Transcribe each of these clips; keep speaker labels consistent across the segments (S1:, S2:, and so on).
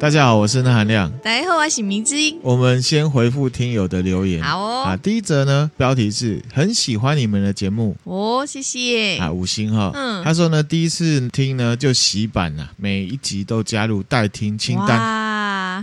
S1: 大家好，我是那含亮。
S2: 大家好，我是明之音。
S1: 我们先回复听友的留言。
S2: 好哦。
S1: 啊，第一则呢，标题是很喜欢你们的节目
S2: 哦，谢谢。
S1: 啊，五星哈。
S2: 嗯。
S1: 他说呢，第一次听呢就洗版了，每一集都加入待听清单。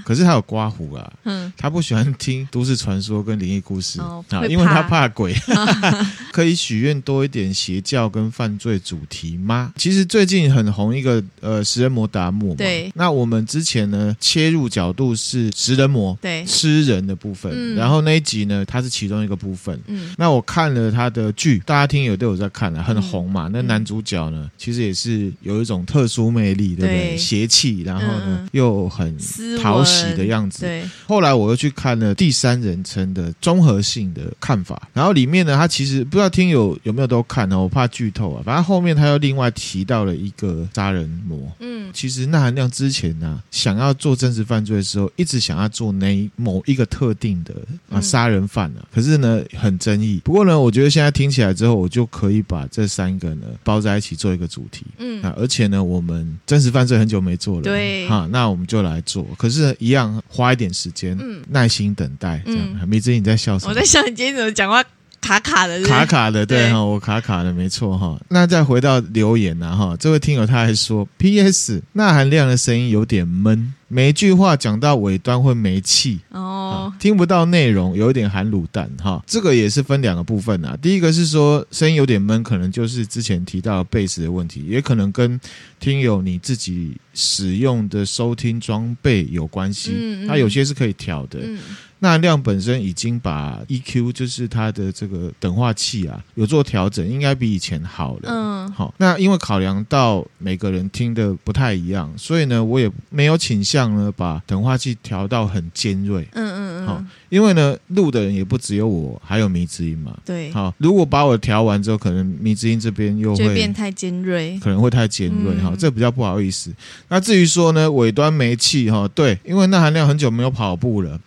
S1: 哇。可是他有刮胡啊。嗯。他不喜欢听都市传说跟灵异故事啊，因为他怕鬼。可以许愿多一点邪教跟犯罪主题吗？其实最近很红一个呃食人魔达摩嘛。对。那我们之前呢？切入角度是食人魔，对，吃人的部分。嗯、然后那一集呢，它是其中一个部分。嗯，那我看了他的剧，大家听友都有在看了，很红嘛。嗯、那男主角呢，其实也是有一种特殊魅力，对不对？对邪气，然后呢、嗯、又很讨喜的样子。对。后来我又去看了第三人称的综合性的看法，然后里面呢，他其实不知道听友有没有都看呢？我怕剧透啊。反正后面他又另外提到了一个杀人魔。嗯，其实那含量之前呢、啊，想要。做真实犯罪的时候，一直想要做那某一个特定的啊杀人犯啊，可是呢很争议。不过呢，我觉得现在听起来之后，我就可以把这三个呢包在一起做一个主题。嗯啊，而且呢，我们真实犯罪很久没做了，对，哈，那我们就来做。可是，一样花一点时间，嗯，耐心等待，这样。迷之音你在笑什么？
S2: 我在想你今天怎么讲话。卡卡的，
S1: 卡卡的，对哈，我卡卡的，没错哈。那再回到留言呢哈，这位听友他还说，P.S. 那含量的声音有点闷，每一句话讲到尾端会没气哦，听不到内容，有一点含卤蛋哈。这个也是分两个部分啊。第一个是说声音有点闷，可能就是之前提到的贝斯的问题，也可能跟听友你自己使用的收听装备有关系。嗯，它有些是可以调的。嗯。那量本身已经把 EQ，就是它的这个等化器啊，有做调整，应该比以前好了。嗯，好。那因为考量到每个人听的不太一样，所以呢，我也没有倾向呢把等化器调到很尖锐。嗯嗯嗯。好，因为呢，录的人也不只有我，还有迷之音嘛。对。好，如果把我调完之后，可能迷之音这边又会
S2: 变太尖锐，
S1: 可能会太尖锐。哈、嗯，这比较不好意思。那至于说呢，尾端煤气哈，对，因为那含量很久没有跑步了。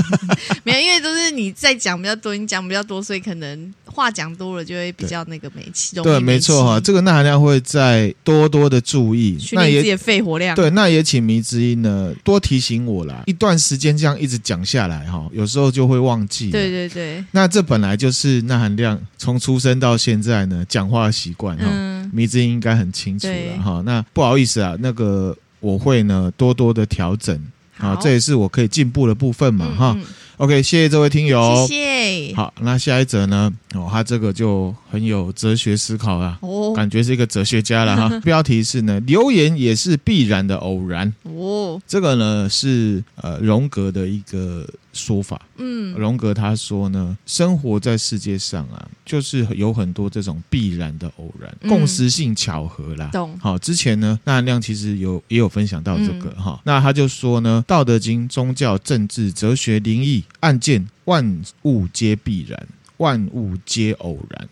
S2: 没有，因为都是你在讲比较多，你讲比较多，所以可能话讲多了就会比较那个煤气。
S1: 对，没错哈，这个钠含量会再多多的注意，
S2: 训练自己的肺活量。
S1: 对，那也请迷之音呢多提醒我啦。一段时间这样一直讲下来哈，有时候就会忘记。对对对。那这本来就是那含量从出生到现在呢讲话习惯哈，嗯、迷之音应该很清楚了哈。那不好意思啊，那个我会呢多多的调整。好，这也是我可以进步的部分嘛，哈、嗯。OK，谢谢这位听友，谢谢。好，那下一则呢？哦，他这个就很有哲学思考啊，哦，感觉是一个哲学家了哈。标题是呢，留言也是必然的偶然。哦，这个呢是呃荣格的一个说法。嗯，荣格他说呢，生活在世界上啊，就是有很多这种必然的偶然，嗯、共识性巧合啦。懂。好，之前呢，那亮其实有也有分享到这个哈、嗯。那他就说呢，《道德经》宗教、政治、哲学、灵异。案件，万物皆必然，万物皆偶然，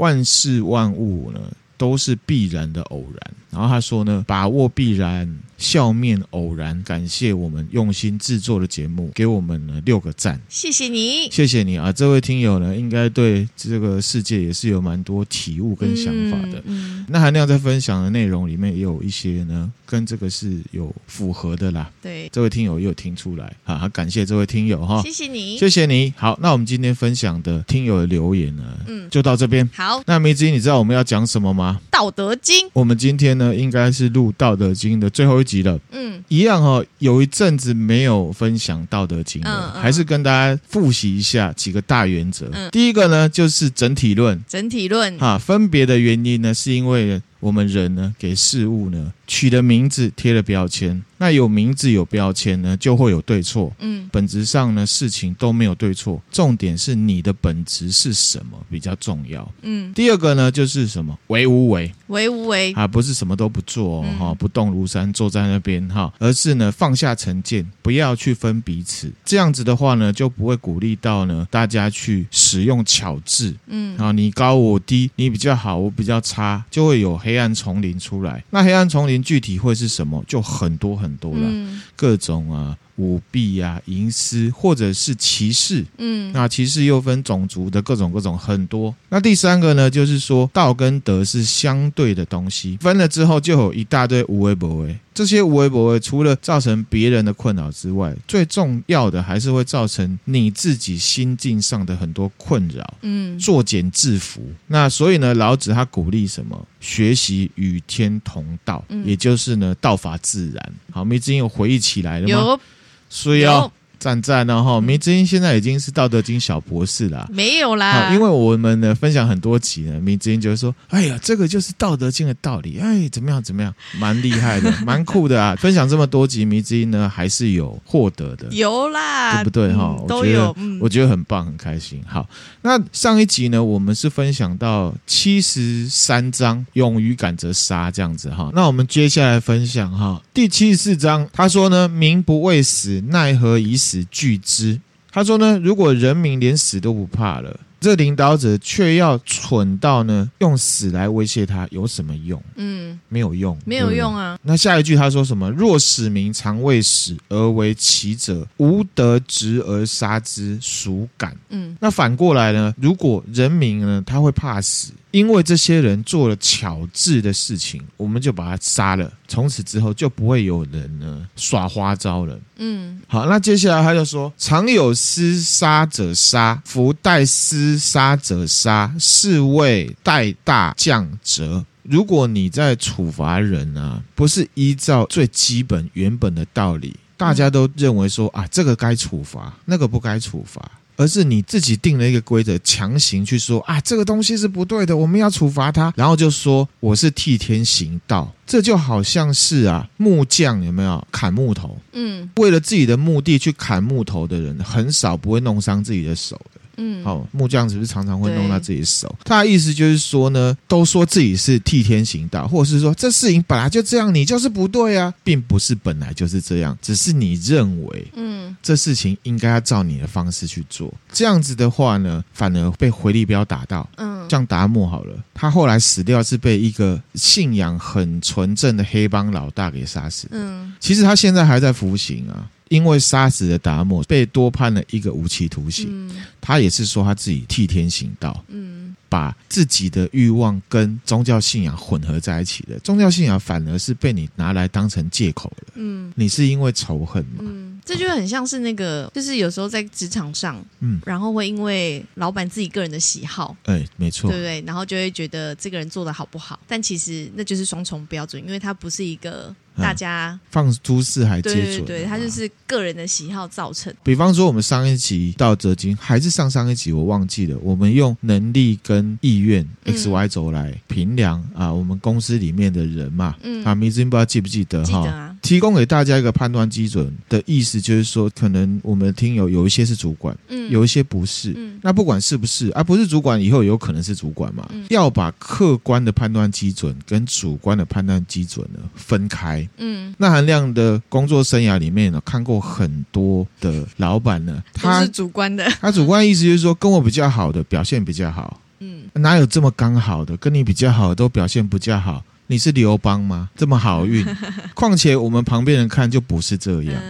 S1: 万事万物呢，都是必然的偶然。然后他说呢，把握必然。笑面偶然，感谢我们用心制作的节目，给我们呢六个赞，
S2: 谢谢你，
S1: 谢谢你啊！这位听友呢，应该对这个世界也是有蛮多体悟跟想法的。嗯，嗯，那韩亮在分享的内容里面也有一些呢，跟这个是有符合的啦。对，这位听友也有听出来，啊，感谢这位听友哈，谢谢你，谢谢你。好，那我们今天分享的听友的留言呢，嗯，就到这边。好，那迷之音，你知道我们要讲什么吗？
S2: 道德经。
S1: 我们今天呢，应该是录道德经的最后一集了。嗯，一样哈、哦，有一阵子没有分享《道德经》了，嗯嗯、还是跟大家复习一下几个大原则。嗯、第一个呢，就是整体论。整体论啊，分别的原因呢，是因为我们人呢，给事物呢。取的名字贴了标签，那有名字有标签呢，就会有对错。嗯，本质上呢，事情都没有对错，重点是你的本质是什么比较重要。嗯，第二个呢，就是什么为无为，为无为啊，不是什么都不做哈、哦，嗯、不动如山，坐在那边哈，而是呢放下成见，不要去分彼此。这样子的话呢，就不会鼓励到呢大家去使用巧智。嗯，啊，你高我低，你比较好，我比较差，就会有黑暗丛林出来。那黑暗丛林。具体会是什么？就很多很多了，嗯、各种啊舞弊啊、营私，或者是歧视。嗯，那歧视又分种族的各种各种很多。那第三个呢，就是说道跟德是相对的东西，分了之后就有一大堆无为不为。这些微博除了造成别人的困扰之外，最重要的还是会造成你自己心境上的很多困扰。嗯，作茧自缚。那所以呢，老子他鼓励什么？学习与天同道，嗯、也就是呢，道法自然。好，我们已经有回忆起来了吗？
S2: 有，
S1: 所以要。赞赞呢哈，迷之音现在已经是《道德经》小博士了。
S2: 没有啦，
S1: 因为我们呢分享很多集呢，迷之音就是说：“哎呀，这个就是《道德经》的道理，哎，怎么样怎么样，蛮厉害的，蛮酷的啊！”分享这么多集，迷之音呢还是有获得的，
S2: 有啦，
S1: 对不对哈？
S2: 嗯、都有，
S1: 我觉得很棒，很开心。好，那上一集呢，我们是分享到七十三章“勇于敢则杀”这样子哈。那我们接下来分享哈第七十四章，他说呢：“民不畏死，奈何以死？”死惧之，他说呢，如果人民连死都不怕了，这领导者却要蠢到呢，用死来威胁他，有什么用？嗯，没有用，
S2: 没有用啊。
S1: 那下一句他说什么？若使民常为死而为其者，无德直而杀之，孰敢？嗯，那反过来呢？如果人民呢，他会怕死。因为这些人做了巧智的事情，我们就把他杀了。从此之后就不会有人呢耍花招了。嗯，好，那接下来他就说：“常有私杀者杀，夫代私杀者杀，是谓代大将者。”如果你在处罚人啊，不是依照最基本原本的道理，大家都认为说啊，这个该处罚，那个不该处罚。而是你自己定了一个规则，强行去说啊，这个东西是不对的，我们要处罚他，然后就说我是替天行道，这就好像是啊木匠有没有砍木头？嗯，为了自己的目的去砍木头的人，很少不会弄伤自己的手的。嗯，好，木匠是不是常常会弄到自己手？他的意思就是说呢，都说自己是替天行道，或者是说这事情本来就这样，你就是不对啊，并不是本来就是这样，只是你认为，嗯，这事情应该要照你的方式去做。这样子的话呢，反而被回力镖打到。嗯，像达摩好了，他后来死掉是被一个信仰很纯正的黑帮老大给杀死。嗯，其实他现在还在服刑啊。因为杀死了达摩，被多判了一个无期徒刑。嗯、他也是说他自己替天行道，嗯、把自己的欲望跟宗教信仰混合在一起的。宗教信仰反而是被你拿来当成借口的。嗯，你是因为仇恨吗？
S2: 嗯，这就很像是那个，就是有时候在职场上，嗯，然后会因为老板自己个人的喜好，
S1: 哎，没错，
S2: 对不对？然后就会觉得这个人做的好不好？但其实那就是双重标准，因为他不是一个。大家
S1: 放诸四海皆准，
S2: 对对对，他就是个人的喜好造成。
S1: 比方说，我们上一集《道德经》，还是上上一集，我忘记了。我们用能力跟意愿 X Y 轴来评量啊，我们公司里面的人嘛，嗯。啊，迷之音不知道记不记得哈？记得啊。提供给大家一个判断基准的意思，就是说，可能我们的听友有一些是主管，嗯，有一些不是，嗯，那不管是不是，啊、不是主管，以后有可能是主管嘛，嗯、要把客观的判断基准跟主观的判断基准呢分开。嗯，那韩亮的工作生涯里面呢，看过很多的老板呢，他是
S2: 主观的，
S1: 他主观意思就是说，跟我比较好的表现比较好，嗯，哪有这么刚好的，跟你比较好的都表现比较好？你是刘邦吗？这么好运？况且我们旁边人看就不是这样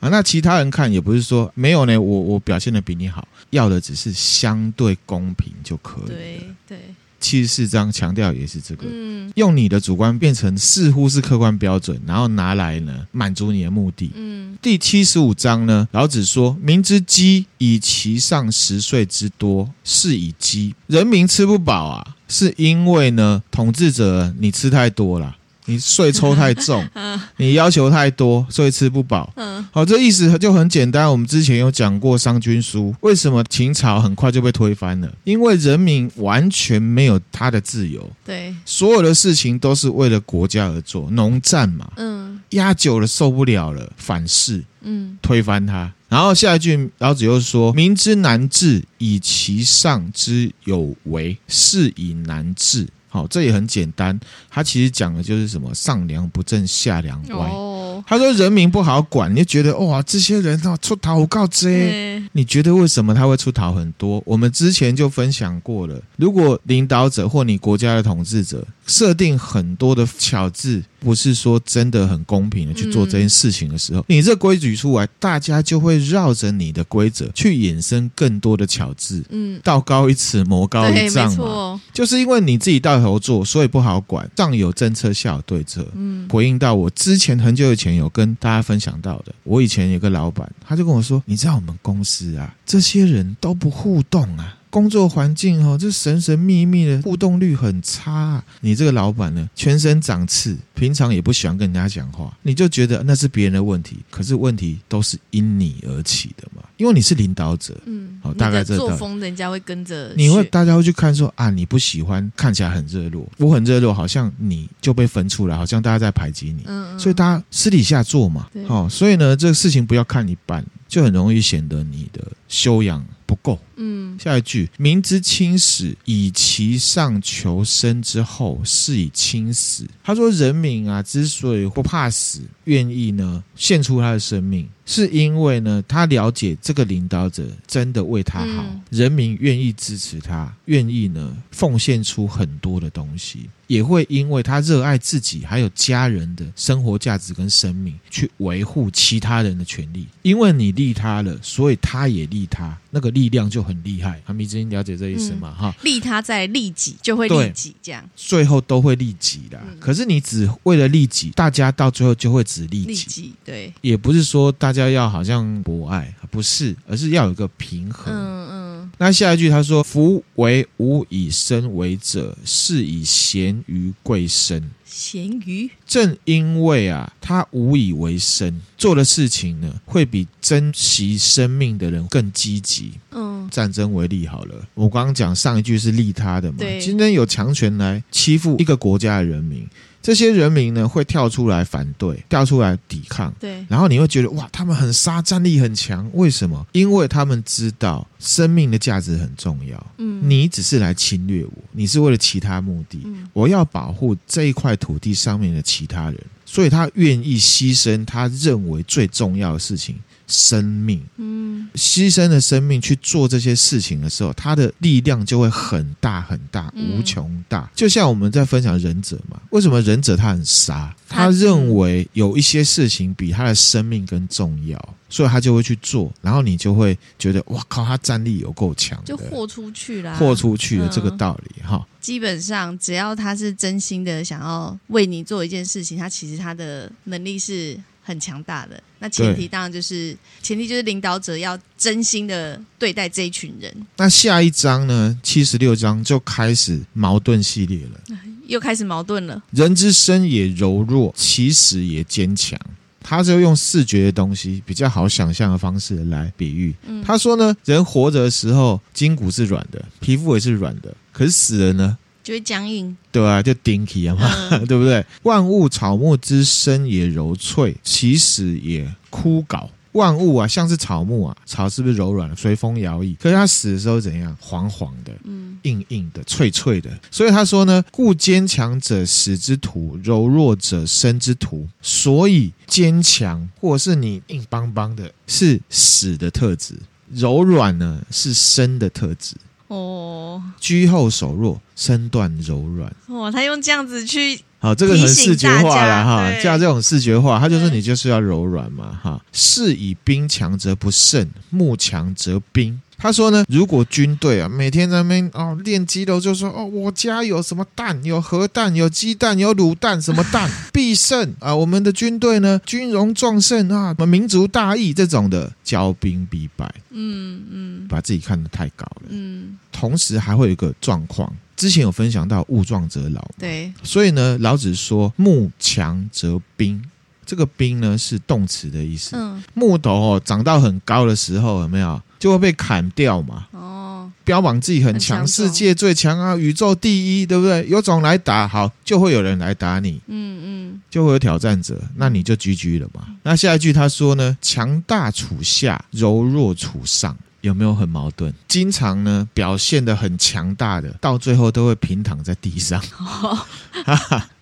S1: 啊，那其他人看也不是说没有呢，我我表现的比你好，要的只是相对公平就可以了。对对。七十四章强调也是这个，嗯，用你的主观变成似乎是客观标准，然后拿来呢满足你的目的。嗯，第七十五章呢，老子说：“民之饥，以其上食税之多，是以饥。人民吃不饱啊，是因为呢统治者你吃太多了。”你税抽太重，你要求太多，所以吃不饱。好，这意思就很简单。我们之前有讲过《商君书》，为什么秦朝很快就被推翻了？因为人民完全没有他的自由。对，所有的事情都是为了国家而做，农战嘛。嗯，压久了受不了了，反噬。嗯，推翻他。然后下一句，老子又说：“民之难治，以其上之有为，是以难治。”好，这也很简单。他其实讲的就是什么“上梁不正下梁歪”。哦，他说人民不好管，你就觉得哇，这些人啊出逃告之。你觉得为什么他会出逃很多？我们之前就分享过了。如果领导者或你国家的统治者设定很多的巧智，不是说真的很公平的去做这件事情的时候，嗯、你这规矩出来，大家就会绕着你的规则去衍生更多的巧智。嗯，道高一尺，魔高一丈嘛。就是因为你自己带头做，所以不好管。上有政策，下有对策。嗯，回应到我之前很久以前有跟大家分享到的，我以前有个老板，他就跟我说：“你知道我们公司啊，这些人都不互动啊。”工作环境哦，这神神秘秘的，互动率很差啊。你这个老板呢，全身长刺，平常也不喜欢跟人家讲话，你就觉得那是别人的问题。可是问题都是因你而起的嘛，因为你是领导者。嗯，好，大概这
S2: 作风，人家会跟着。
S1: 你会，大家会去看说啊，你不喜欢看起来很热络，我很热络，好像你就被分出来，好像大家在排挤你。嗯嗯。所以大家私底下做嘛，好，所以呢，这个事情不要看一半，就很容易显得你的修养不够。嗯，下一句，民之轻死，以其上求生之后，是以轻死。他说，人民啊，之所以不怕死，愿意呢献出他的生命，是因为呢，他了解这个领导者真的为他好，嗯、人民愿意支持他，愿意呢奉献出很多的东西，也会因为他热爱自己还有家人的生活价值跟生命，去维护其他人的权利。因为你利他了，所以他也利他，那个力量就。很厉害，阿米之音了解这意思吗？哈、嗯，
S2: 利他在利己就会利己，这样
S1: 最后都会利己的。嗯、可是你只为了利己，大家到最后就会只利己。利己
S2: 对，
S1: 也不是说大家要好像博爱，不是，而是要有一个平衡。嗯嗯。那下一句他说：“夫为吾以身为者，是以贤于贵生。”
S2: 咸鱼，
S1: 正因为啊，他无以为生，做的事情呢，会比珍惜生命的人更积极。嗯，战争为例好了，我刚刚讲上一句是利他的嘛，对今天有强权来欺负一个国家的人民。这些人民呢，会跳出来反对，跳出来抵抗。对，然后你会觉得哇，他们很杀，战力很强。为什么？因为他们知道生命的价值很重要。嗯，你只是来侵略我，你是为了其他目的。嗯，我要保护这一块土地上面的其他人，所以他愿意牺牲他认为最重要的事情。生命，嗯，牺牲的生命去做这些事情的时候，他的力量就会很大很大，无穷大。就像我们在分享忍者嘛，为什么忍者他很傻？他认为有一些事情比他的生命更重要，所以他就会去做。然后你就会觉得，哇靠，他战力有够强，
S2: 就豁出去了，
S1: 豁出去了这个道理哈。
S2: 基本上，只要他是真心的想要为你做一件事情，他其实他的能力是。很强大的，那前提当然就是前提就是领导者要真心的对待这一群人。
S1: 那下一章呢？七十六章就开始矛盾系列了，
S2: 又开始矛盾了。
S1: 人之身也柔弱，其实也坚强。他就用视觉的东西，比较好想象的方式来比喻。嗯、他说呢，人活着的时候筋骨是软的，皮肤也是软的，可是死了呢？
S2: 就会僵硬，
S1: 对啊，就顶起啊嘛，嗯、对不对？万物草木之生也柔脆，其实也枯槁。万物啊，像是草木啊，草是不是柔软，随风摇曳？可是它死的时候怎样？黄黄的，嗯，硬硬的，脆脆的。所以他说呢，故坚强者死之徒，柔弱者生之徒。所以坚强或者是你硬邦邦的，是死的特质；柔软呢，是生的特质。哦，居后手弱，身段柔软。
S2: 哇，他用这样子去
S1: 好，这个很视觉化了哈，像这种视觉化，他就说你就是要柔软嘛哈。是以兵强则不胜，木强则兵。他说呢，如果军队啊每天在那边哦练肌肉，就说哦我家有什么蛋，有核弹，有鸡蛋，有卤蛋，什么蛋必胜啊！我们的军队呢军容壮盛啊，什么民族大义这种的，骄兵必败。嗯嗯，把自己看得太高了。嗯，同时还会有一个状况，之前有分享到物壮则老。对，所以呢，老子说木强则兵。这个兵呢是动词的意思。嗯，木头哦长到很高的时候有没有就会被砍掉嘛？哦，标榜自己很强，很世界最强啊，宇宙第一，对不对？有种来打，好，就会有人来打你。嗯嗯，就会有挑战者，那你就 GG 了嘛。那下一句他说呢，强大处下，柔弱处上，有没有很矛盾？经常呢表现得很强大的，到最后都会平躺在地上。哦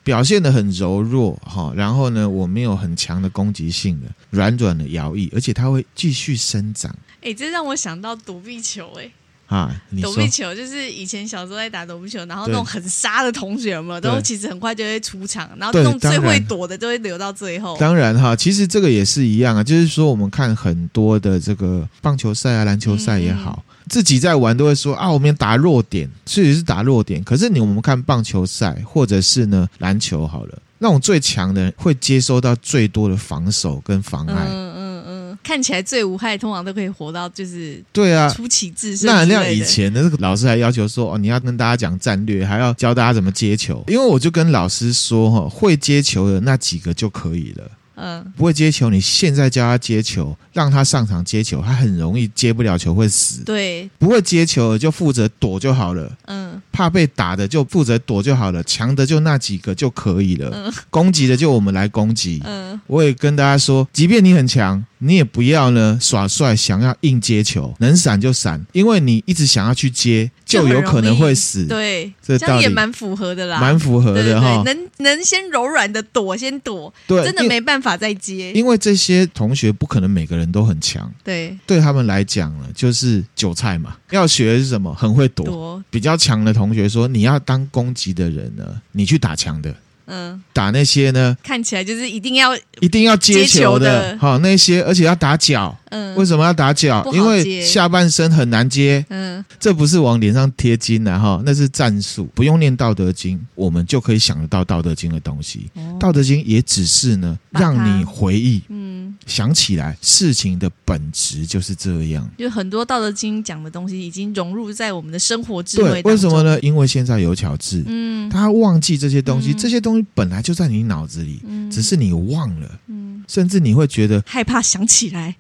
S1: 表现得很柔弱哈，然后呢，我没有很强的攻击性的，软软的摇曳，而且它会继续生长。
S2: 哎，这让我想到躲避球哎，
S1: 啊，
S2: 躲避球就是以前小时候在打躲避球，然后那种很杀的同学嘛，都其实很快就会出场，然后那种最会躲的就会留到最后。
S1: 当然哈，其实这个也是一样啊，就是说我们看很多的这个棒球赛啊、篮球赛也好，嗯、自己在玩都会说啊，我们打弱点，确实是打弱点。可是你我们看棒球赛或者是呢篮球好了，那种最强的人会接收到最多的防守跟妨碍。嗯
S2: 看起来最无害，通常都可以活到就是
S1: 对啊，
S2: 出奇制胜。
S1: 那那以前的老师还要求说哦，你要跟大家讲战略，还要教大家怎么接球。因为我就跟老师说哈，会接球的那几个就可以了。嗯，不会接球，你现在教他接球，让他上场接球，他很容易接不了球会死。
S2: 对，
S1: 不会接球的就负责躲就好了。嗯，怕被打的就负责躲就好了，强的就那几个就可以了。嗯，攻击的就我们来攻击。嗯，我也跟大家说，即便你很强。你也不要呢耍帅，想要硬接球，能闪就闪，因为你一直想要去接，就有可能会死。
S2: 对，这道理也蛮符合的啦，
S1: 蛮符合的哈。
S2: 能能先柔软的躲，先躲，对，真的没办法再接。
S1: 因为这些同学不可能每个人都很强，
S2: 对，
S1: 对他们来讲呢，就是韭菜嘛。要学的是什么？很会躲。躲比较强的同学说：“你要当攻击的人呢，你去打强的。”嗯，打那些呢？
S2: 看起来就是一定要
S1: 一定要接球的，好那些，而且要打脚。嗯，为什么要打脚？因为下半身很难接。嗯，这不是往脸上贴金的哈，那是战术，不用念《道德经》，我们就可以想得到《道德经》的东西。《道德经》也只是呢，让你回忆，嗯，想起来事情的本质就是这样。
S2: 就很多《道德经》讲的东西已经融入在我们的生活智慧当中。
S1: 对，为什么呢？因为现在有巧智，嗯，他忘记这些东西，这些东西本来就在你脑子里，只是你忘了，嗯，甚至你会觉得
S2: 害怕想起来。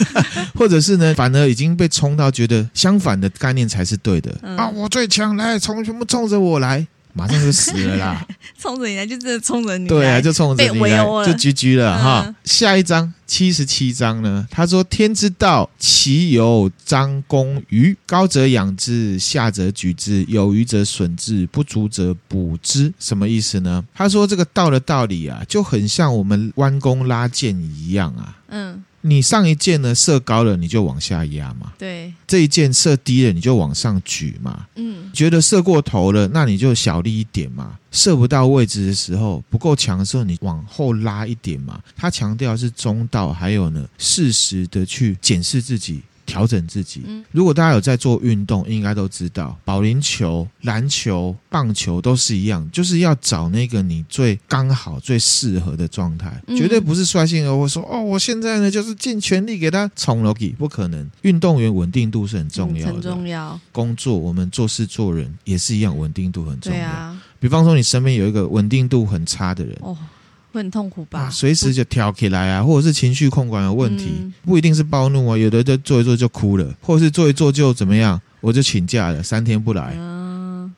S1: 或者是呢，反而已经被冲到觉得相反的概念才是对的、嗯、啊！我最强，来冲，全部冲着我来，马上就死了啦！
S2: 冲着你来，就真的冲着你来，
S1: 对啊，就冲着你来，就 GG 了、嗯、哈。下一章七十七章呢，他说：“天之道，其有张弓余，高则养之，下则举之，有余则损之，不足则补之。”什么意思呢？他说这个道的道理啊，就很像我们弯弓拉箭一样啊。嗯。你上一箭呢，射高了，你就往下压嘛。
S2: 对，
S1: 这一箭射低了，你就往上举嘛。嗯，觉得射过头了，那你就小力一点嘛。射不到位置的时候，不够强的时候，你往后拉一点嘛。他强调是中道，还有呢，适时的去检视自己。调整自己。如果大家有在做运动，应该都知道，保龄球、篮球、棒球都是一样，就是要找那个你最刚好、最适合的状态，绝对不是率性而为。说哦，我现在呢就是尽全力给他冲了，不可能。运动员稳定度是很重要的，很重要。工作我们做事做人也是一样，稳定度很重要。对啊，比方说你身边有一个稳定度很差的人。哦
S2: 会很痛苦吧？
S1: 随时就跳起来啊，或者是情绪控管有问题，嗯、不一定是暴怒啊，有的就做一做就哭了，或者是做一做就怎么样，我就请假了，三天不来，嗯、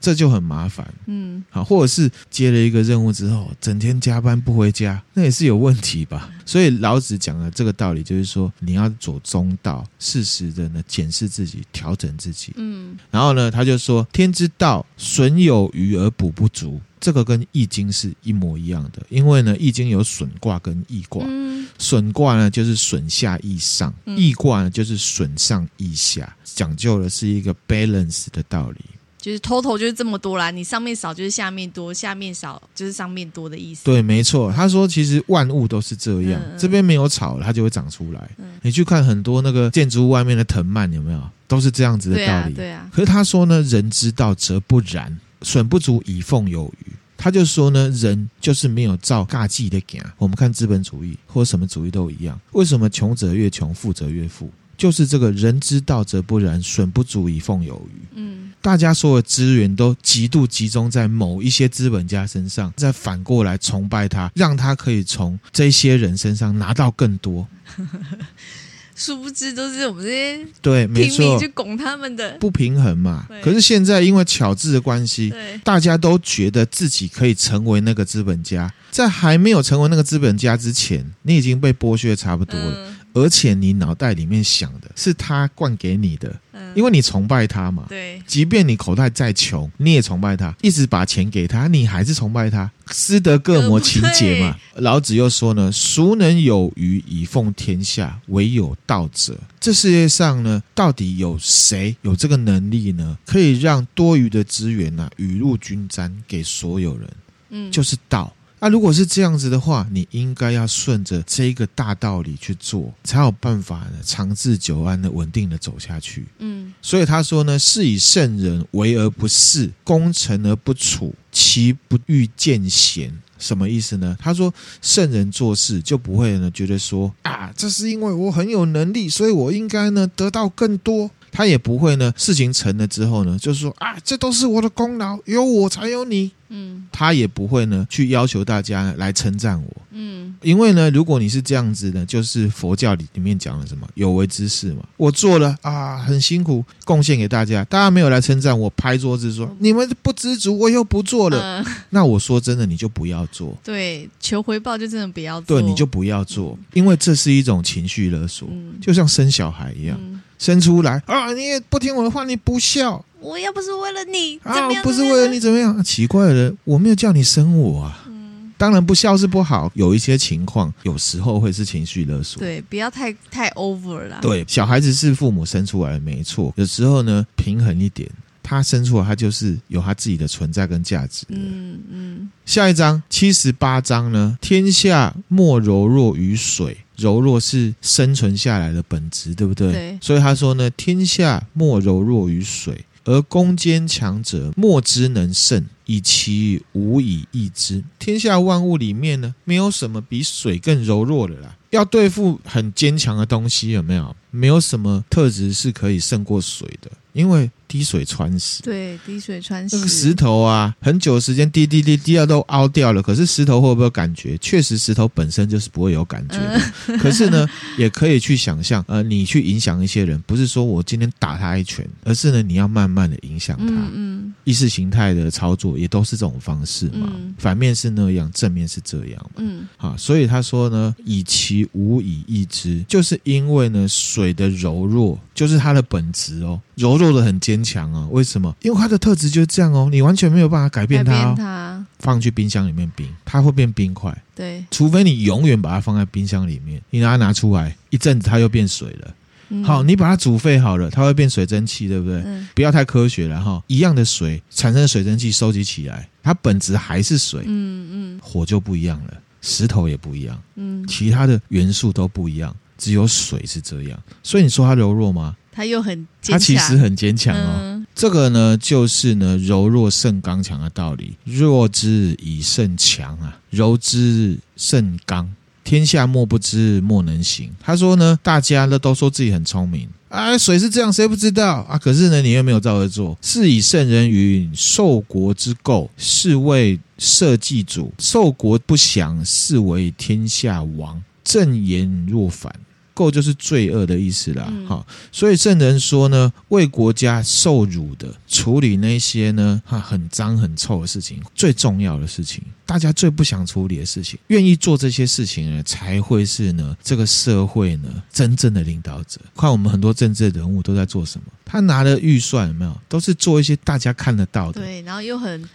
S1: 这就很麻烦。嗯，好，或者是接了一个任务之后，整天加班不回家，那也是有问题吧？所以老子讲的这个道理就是说，你要走中道，适时的呢检视自己，调整自己。嗯，然后呢，他就说：“天之道，损有余而补不足。”这个跟《易经》是一模一样的，因为呢，《易经》有损卦跟益卦。嗯，损卦呢就是损下益上，益卦呢就是损上益下，讲究的是一个 balance 的道理。
S2: 就是 total 就是这么多啦，你上面少就是下面多，下面少就是上面多的意思。
S1: 对，没错。他说其实万物都是这样，嗯、这边没有草，它就会长出来。嗯、你去看很多那个建筑物外面的藤蔓，有没有？都是这样子的道理。对啊。对啊，可是他说呢，人之道则不然，损不足以奉有余。他就说呢，人就是没有造尬计的讲。我们看资本主义或什么主义都一样，为什么穷者越穷，富者越富？就是这个人之道则不然，损不足以奉有余。嗯，大家所有资源都极度集中在某一些资本家身上，再反过来崇拜他，让他可以从这些人身上拿到更多。
S2: 殊不知都是我们这些
S1: 对，没错，
S2: 去拱他们的
S1: 不平衡嘛。可是现在因为巧智的关系，大家都觉得自己可以成为那个资本家，在还没有成为那个资本家之前，你已经被剥削差不多了。嗯而且你脑袋里面想的是他灌给你的，嗯，因为你崇拜他嘛。
S2: 对，
S1: 即便你口袋再穷，你也崇拜他，一直把钱给他，你还是崇拜他。斯德哥尔摩情节嘛。老子又说呢：“孰能有余以奉天下？唯有道者。”这世界上呢，到底有谁有这个能力呢？可以让多余的资源呢、啊，雨露均沾给所有人。嗯，就是道。那、啊、如果是这样子的话，你应该要顺着这一个大道理去做，才有办法呢，长治久安的稳定的走下去。嗯，所以他说呢，是以圣人为而不恃，功成而不处，其不欲见贤。什么意思呢？他说圣人做事就不会呢，觉得说啊，这是因为我很有能力，所以我应该呢得到更多。他也不会呢，事情成了之后呢，就是说啊，这都是我的功劳，有我才有你。嗯，他也不会呢去要求大家来称赞我。嗯，因为呢，如果你是这样子的，就是佛教里里面讲的什么有为之事嘛，我做了啊，很辛苦，贡献给大家，大家没有来称赞我，拍桌子说你们不知足，我又不做了。呃、那我说真的，你就不要做。
S2: 对，求回报就真的不要做。
S1: 对，你就不要做，因为这是一种情绪勒索，嗯、就像生小孩一样。嗯生出来啊！你也不听我的话，你不孝。
S2: 我要不是为了你
S1: 啊，不是为了你怎么样？奇怪了，我没有叫你生我啊。嗯，当然不孝是不好。有一些情况，有时候会是情绪勒索。
S2: 对，不要太太 over 了。
S1: 对，小孩子是父母生出来的，没错。有时候呢，平衡一点，他生出来，他就是有他自己的存在跟价值。嗯嗯。下一章七十八章呢，天下莫柔弱于水。柔弱是生存下来的本质，对不对？对。所以他说呢，天下莫柔弱于水，而攻坚强者莫之能胜，以其无以易之。天下万物里面呢，没有什么比水更柔弱的啦。要对付很坚强的东西，有没有？没有什么特质是可以胜过水的，因为。滴水穿石，
S2: 对，滴水穿石。
S1: 那个石头啊，很久时间滴滴滴滴到都凹掉了。可是石头会不会有感觉？确实，石头本身就是不会有感觉 可是呢，也可以去想象，呃，你去影响一些人，不是说我今天打他一拳，而是呢，你要慢慢的影响他。嗯，嗯，意识形态的操作也都是这种方式嘛。嗯、反面是那样，正面是这样嘛。嗯，啊，所以他说呢，以其无以易之，就是因为呢，水的柔弱就是它的本质哦，柔弱的很坚。强哦？为什么？因为它的特质就是这样哦，你完全没有办法改变它，哦。改变它，放去冰箱里面冰，它会变冰块。
S2: 对，
S1: 除非你永远把它放在冰箱里面，你拿它拿出来一阵子，它又变水了。嗯、好，你把它煮沸好了，它会变水蒸气，对不对？嗯、不要太科学了哈。一样的水产生的水蒸气收集起来，它本质还是水。嗯嗯，火就不一样了，石头也不一样。嗯，其他的元素都不一样，只有水是这样。所以你说它柔弱吗？
S2: 它又很，
S1: 它其实很坚强哦。嗯、这个呢，就是呢，柔弱胜刚强的道理。弱之以胜强啊，柔之胜刚。天下莫不知，莫能行。他说呢，大家呢都说自己很聪明啊，水是这样，谁不知道啊？可是呢，你又没有照着做。是以圣人云：受国之垢，是为社稷主；受国不祥，是为天下王。正言若反。垢就是罪恶的意思啦，好、嗯，所以圣人说呢，为国家受辱的，处理那些呢，哈，很脏很臭的事情，最重要的事情，大家最不想处理的事情，愿意做这些事情呢，才会是呢，这个社会呢，真正的领导者。看我们很多政治人物都在做什么，他拿了预算有没有，都是做一些大家看得到的，
S2: 对，然后又很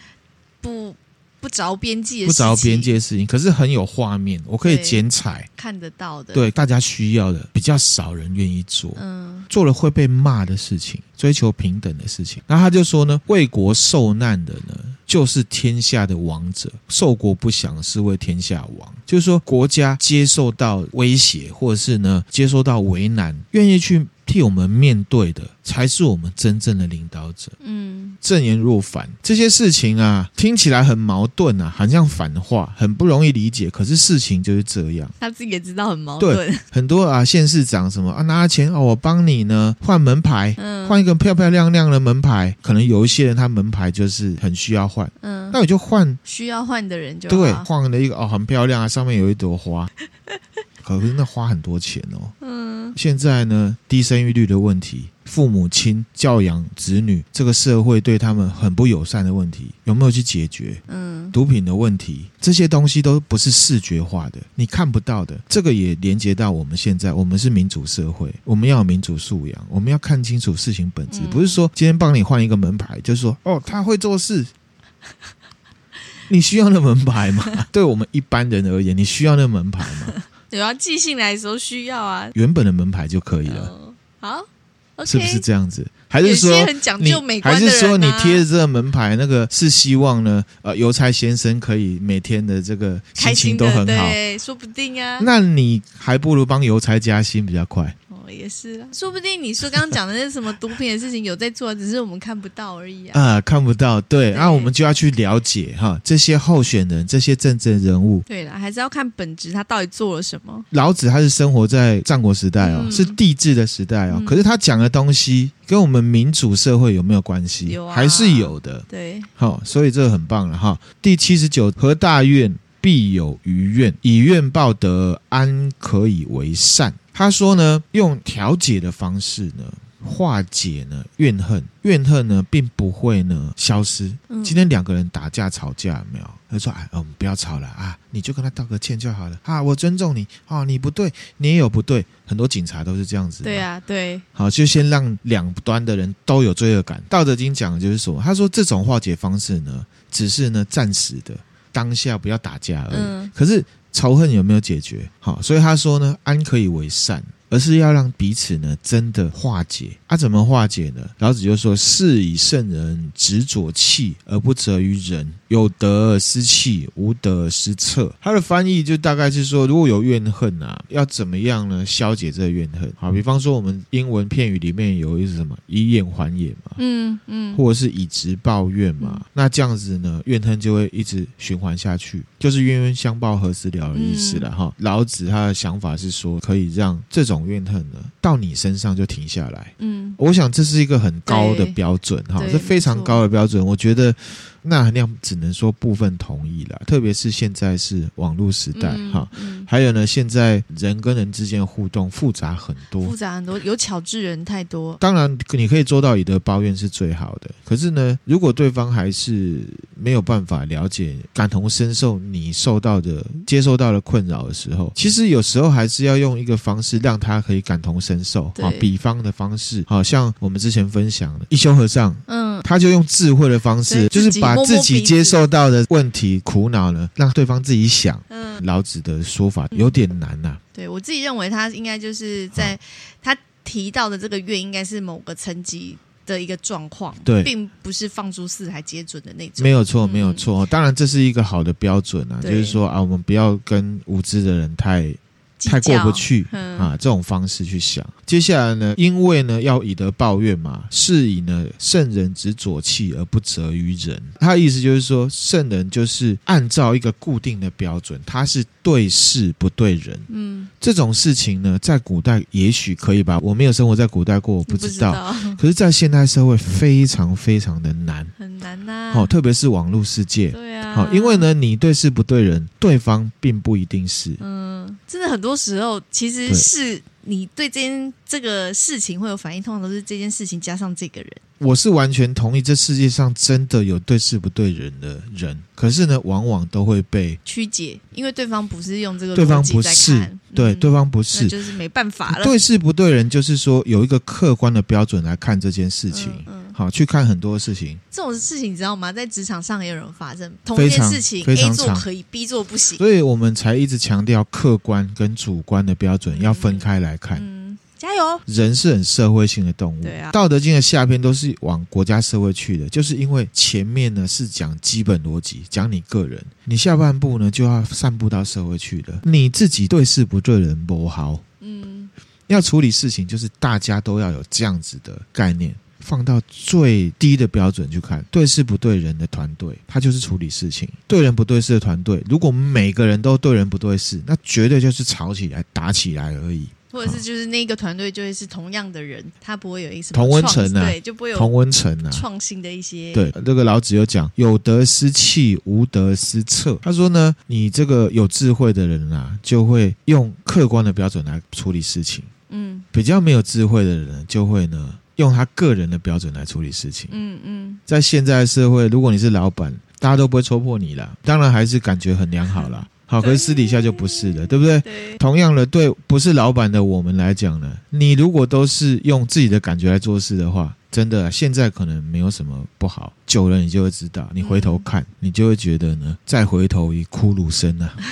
S2: 不。不着边际的
S1: 不着边界的事情，可是很有画面，我可以剪彩
S2: 看得到的。
S1: 对，大家需要的比较少人愿意做，嗯，做了会被骂的事情，追求平等的事情。然后他就说呢，为国受难的呢，就是天下的王者；受国不祥是为天下王。就是说，国家接受到威胁，或者是呢，接受到为难，愿意去。替我们面对的才是我们真正的领导者。嗯，正言若反，这些事情啊，听起来很矛盾啊，好像反话，很不容易理解。可是事情就是这样，
S2: 他自己也知道很矛盾。
S1: 对，很多啊，县市长什么啊，拿了钱哦，我帮你呢换门牌，嗯，换一个漂漂亮亮的门牌。可能有一些人他门牌就是很需要换，嗯，那我就换
S2: 需要换的人就
S1: 对，换了一个哦，很漂亮啊，上面有一朵花。可是那花很多钱哦。嗯，现在呢，低生育率的问题父母亲教养子女，这个社会对他们很不友善的问题，有没有去解决？嗯，毒品的问题，这些东西都不是视觉化的，你看不到的。这个也连接到我们现在，我们是民主社会，我们要有民主素养，我们要看清楚事情本质，不是说今天帮你换一个门牌，就是说哦，他会做事。你需要那门牌吗？对我们一般人而言，你需要那门牌吗？
S2: 有要寄信来的时候需要啊。
S1: 原本的门牌就可以了。
S2: 哦、好
S1: 是不是这样子？还是说
S2: 很讲究美观的、啊、
S1: 还是说你贴着这个门牌，那个是希望呢？呃，邮差先生可以每天的这个心情都很好，
S2: 对，说不定啊。
S1: 那你还不如帮邮差加薪比较快。
S2: 也是啊，说不定你说刚刚讲的那什么毒品的事情有在做，只是我们看不到而已啊。
S1: 啊，看不到，对，那我们就要去了解哈，这些候选人、这些政治人物。
S2: 对了，还是要看本质，他到底做了什么。
S1: 老子他是生活在战国时代哦，嗯、是帝制的时代哦，嗯、可是他讲的东西跟我们民主社会有没有关系？有啊，还是有的。
S2: 对，
S1: 好，所以这个很棒了哈。第七十九，何大怨，必有余怨，以怨报德，安可以为善？他说呢，用调解的方式呢，化解呢怨恨，怨恨呢并不会呢消失。嗯、今天两个人打架吵架有没有？他说：“哎，我们不要吵了啊，你就跟他道个歉就好了啊，我尊重你啊，你不对，你也有不对。很多警察都是这样子。对
S2: 啊，对。
S1: 好，就先让两端的人都有罪恶感。道德经讲的就是说，他说这种化解方式呢，只是呢暂时的，当下不要打架而已。嗯、可是。”仇恨有没有解决？好，所以他说呢，安可以为善。而是要让彼此呢真的化解啊？怎么化解呢？老子就说：“是以圣人执着气而不责于人，有德而思弃，无德而思策。”他的翻译就大概是说，如果有怨恨啊，要怎么样呢？消解这个怨恨？好，比方说我们英文片语里面有一是什么“以眼还眼”嘛，嗯嗯，或者是以直报怨嘛，嗯、那这样子呢，怨恨就会一直循环下去，就是冤冤相报何时了的意思了哈。嗯、老子他的想法是说，可以让这种。怨恨呢，到你身上就停下来。嗯，我想这是一个很高的标准哈，是非常高的标准。我觉得。那含量只能说部分同意了，特别是现在是网络时代哈，嗯嗯、还有呢，现在人跟人之间的互动复杂很多，
S2: 复杂很多，有巧智人太多。
S1: 当然，你可以做到以德报怨是最好的。可是呢，如果对方还是没有办法了解、感同身受你受到的、接受到的困扰的时候，其实有时候还是要用一个方式让他可以感同身受。啊比方的方式，好像我们之前分享的一休和尚，嗯，他就用智慧的方式，就是把。把自己接受到的问题苦恼呢，让对方自己想。嗯，老子的说法有点难呐、啊。
S2: 对，我自己认为，他应该就是在他提到的这个月，应该是某个层级的一个状况，对，并不是放诸四海皆准的那种。
S1: 没有错，没有错。当然，这是一个好的标准啊，就是说啊，我们不要跟无知的人太。太过不去啊！这种方式去想，接下来呢？因为呢，要以德报怨嘛，是以呢，圣人执左气而不责于人。他的意思就是说，圣人就是按照一个固定的标准，他是对事不对人。嗯，这种事情呢，在古代也许可以吧？我没有生活在古代过，我不知道。知道，可是，在现代社会非常非常的难，
S2: 很难呐、啊。
S1: 好，特别是网络世界。
S2: 对啊。
S1: 好，因为呢，你对事不对人，对方并不一定是。
S2: 嗯，真的很多。时候其实是你对这件这个事情会有反应，通常都是这件事情加上这个人。
S1: 我是完全同意，这世界上真的有对事不对人的人，可是呢，往往都会被
S2: 曲解，因为对方不是用这个，
S1: 对方不是，对，对方不是，
S2: 就是没办法了。
S1: 对事不对人，就是说有一个客观的标准来看这件事情。嗯。好，去看很多事情。
S2: 这种事情你知道吗？在职场上也有人发生同一件事情，A 做可以，B 做不行，
S1: 所以我们才一直强调客观跟主观的标准要分开来看。
S2: 嗯，加油！
S1: 人是很社会性的动物，对啊。道德经的下篇都是往国家社会去的，就是因为前面呢是讲基本逻辑，讲你个人，你下半部呢就要散布到社会去了。你自己对事不对人不好，嗯，要处理事情，就是大家都要有这样子的概念。放到最低的标准去看，对事不对人的团队，他就是处理事情；对人不对事的团队，如果每个人都对人不对事，那绝对就是吵起来、打起来而已。
S2: 或者是就是那个团队就会是同样的人，他不会有一什么
S1: 同温层啊，
S2: 对，就不会有
S1: 同温层啊，
S2: 创新的一些。
S1: 对，这个老子有讲，有德失气，无德失策。他说呢，你这个有智慧的人啊，就会用客观的标准来处理事情。嗯，比较没有智慧的人就会呢。用他个人的标准来处理事情。嗯嗯，在现在的社会，如果你是老板，大家都不会戳破你了，当然还是感觉很良好啦。好，可是私底下就不是了，对不对？对。同样的，对不是老板的我们来讲呢，你如果都是用自己的感觉来做事的话，真的现在可能没有什么不好。久了，你就会知道，你回头看，你就会觉得呢，再回头一哭噜声啊。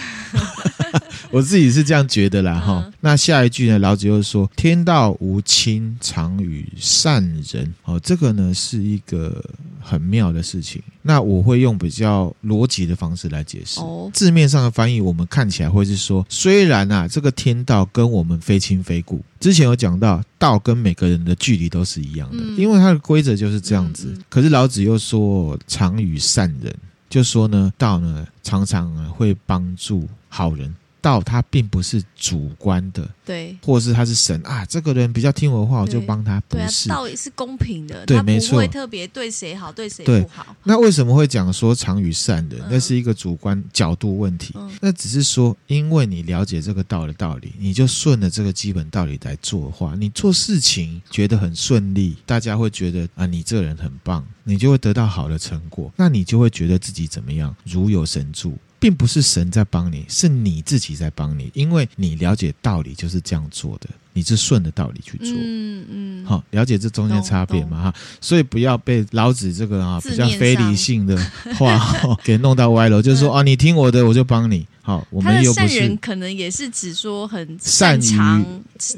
S1: 我自己是这样觉得啦，哈、嗯。那下一句呢？老子又说：“天道无亲，常与善人。”哦，这个呢是一个很妙的事情。那我会用比较逻辑的方式来解释。哦、字面上的翻译，我们看起来会是说：虽然啊，这个天道跟我们非亲非故。之前有讲到，道跟每个人的距离都是一样的，嗯、因为它的规则就是这样子。可是老子又说：“说常与善人。”就说呢，道呢常常会帮助好人。道它并不是主观的，对，或者是他是神啊，这个人比较听我的话，我就帮他。不是，道理是公平的，对，没错，不会特别对谁好，对谁不好。那为什么会讲说常与善人？那是一个主观角度问题。那只是说，因为你了解这个道的道理，你就顺着这个基本道理来做的话，你做事情觉得很顺利，大家会觉得啊，你这个人很棒，你就会得到好的成果，那你就会觉得自己怎么样，如有神助。并不是神在帮你，是你自己在帮你，因为你了解道理就是这样做的，你是顺着道理去做。嗯嗯，好，了解这中间差别嘛哈，所以不要被老子这个啊比较非理性的话给弄到歪了，就是说啊，你听我的，我就帮你。好，我们又不是善人，可能也是指说很擅长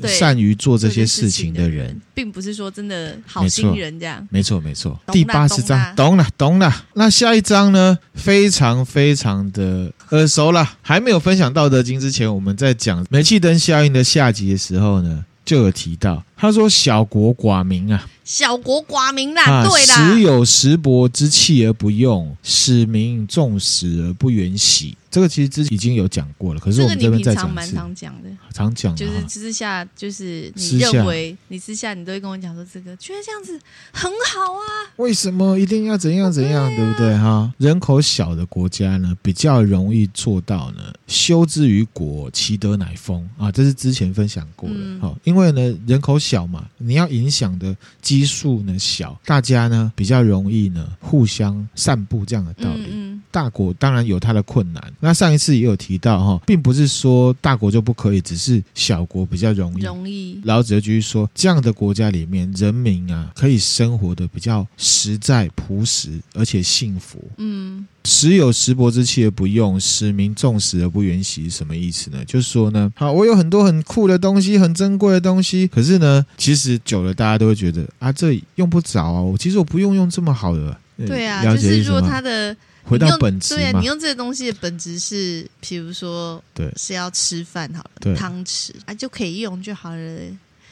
S1: 善于做这些事情的人，并不是说真的好心人这样。没错，没错。第八十章，懂了，懂了。那下一章呢？非常非常的耳熟了。还没有分享《道德经》之前，我们在讲煤气灯效应的下集的时候呢，就有提到，他说：“小国寡民啊。”小国寡民啦，啊、对啦。时有时薄之器而不用，使民重死而不远徙。这个其实之前已经有讲过了，可是我们这边再讲一次。常讲的，常讲，就是私下，就是你认为你私下你都会跟我讲说这个，觉得这样子很好啊。为什么一定要怎样怎样，对，啊、对不对哈？人口小的国家呢，比较容易做到呢，修之于国，其德乃丰啊。这是之前分享过的，好，嗯，因为呢人口小嘛，你要影响的基数呢小，大家呢比较容易呢互相散布这样的道理。嗯嗯大国当然有它的困难。那上一次也有提到哈，并不是说大国就不可以，只是小国比较容易。容易。老子就继续说，这样的国家里面，人民啊可以生活的比较实在、朴实，而且幸福。嗯。时有时薄之器而不用，使民重死而不远徙，什么意思呢？就是说呢，好，我有很多很酷的东西，很珍贵的东西，可是呢，其实久了大家都会觉得啊，这用不着啊，我其实我不用用这么好的。对啊，就是说它的。回到本质，对啊，你用这个东西的本质是，比如说，对，是要吃饭好了，对，汤匙啊就可以用就好了，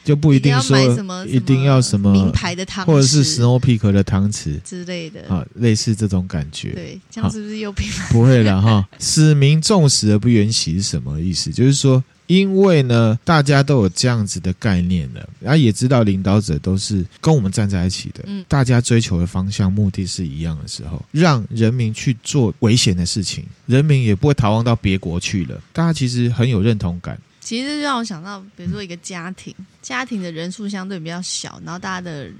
S1: 就不一定要买什么，一定要什么名牌的汤匙，或者是 Snow Peak 的汤匙之类的啊，类似这种感觉。对，这样是不是又品牌？不会了哈，使民重死而不远徙是什么意思？就是说。因为呢，大家都有这样子的概念了，然后也知道领导者都是跟我们站在一起的，嗯，大家追求的方向、目的是一样的时候，让人民去做危险的事情，人民也不会逃亡到别国去了。大家其实很有认同感。其实就让我想到，比如说一个家庭，家庭的人数相对比较小，然后大家的。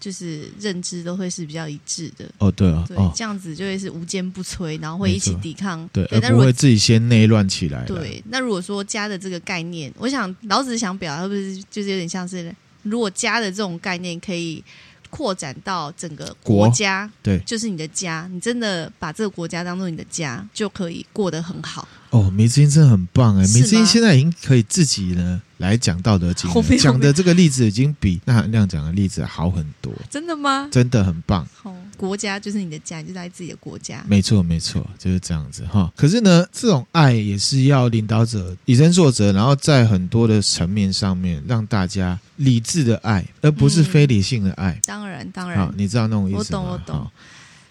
S1: 就是认知都会是比较一致的哦，对啊，对，这样子就会是无坚不摧，然后会一起抵抗，对，而不会自己先内乱起来。对，那如果说家的这个概念，我想老子想表达，是不是就是有点像是，如果家的这种概念可以扩展到整个国家，对，就是你的家，你真的把这个国家当做你的家，就可以过得很好。哦，梅子英真的很棒哎！梅子英现在已经可以自己呢来讲《道德经》，讲的这个例子已经比那含量讲的例子好很多。真的吗？真的很棒。哦，国家就是你的家，你就在自己的国家。没错，没错，就是这样子哈。可是呢，这种爱也是要领导者以身作则，然后在很多的层面上面让大家理智的爱，而不是非理性的爱。嗯、当然，当然。好，你知道那种意思吗？我懂，我懂。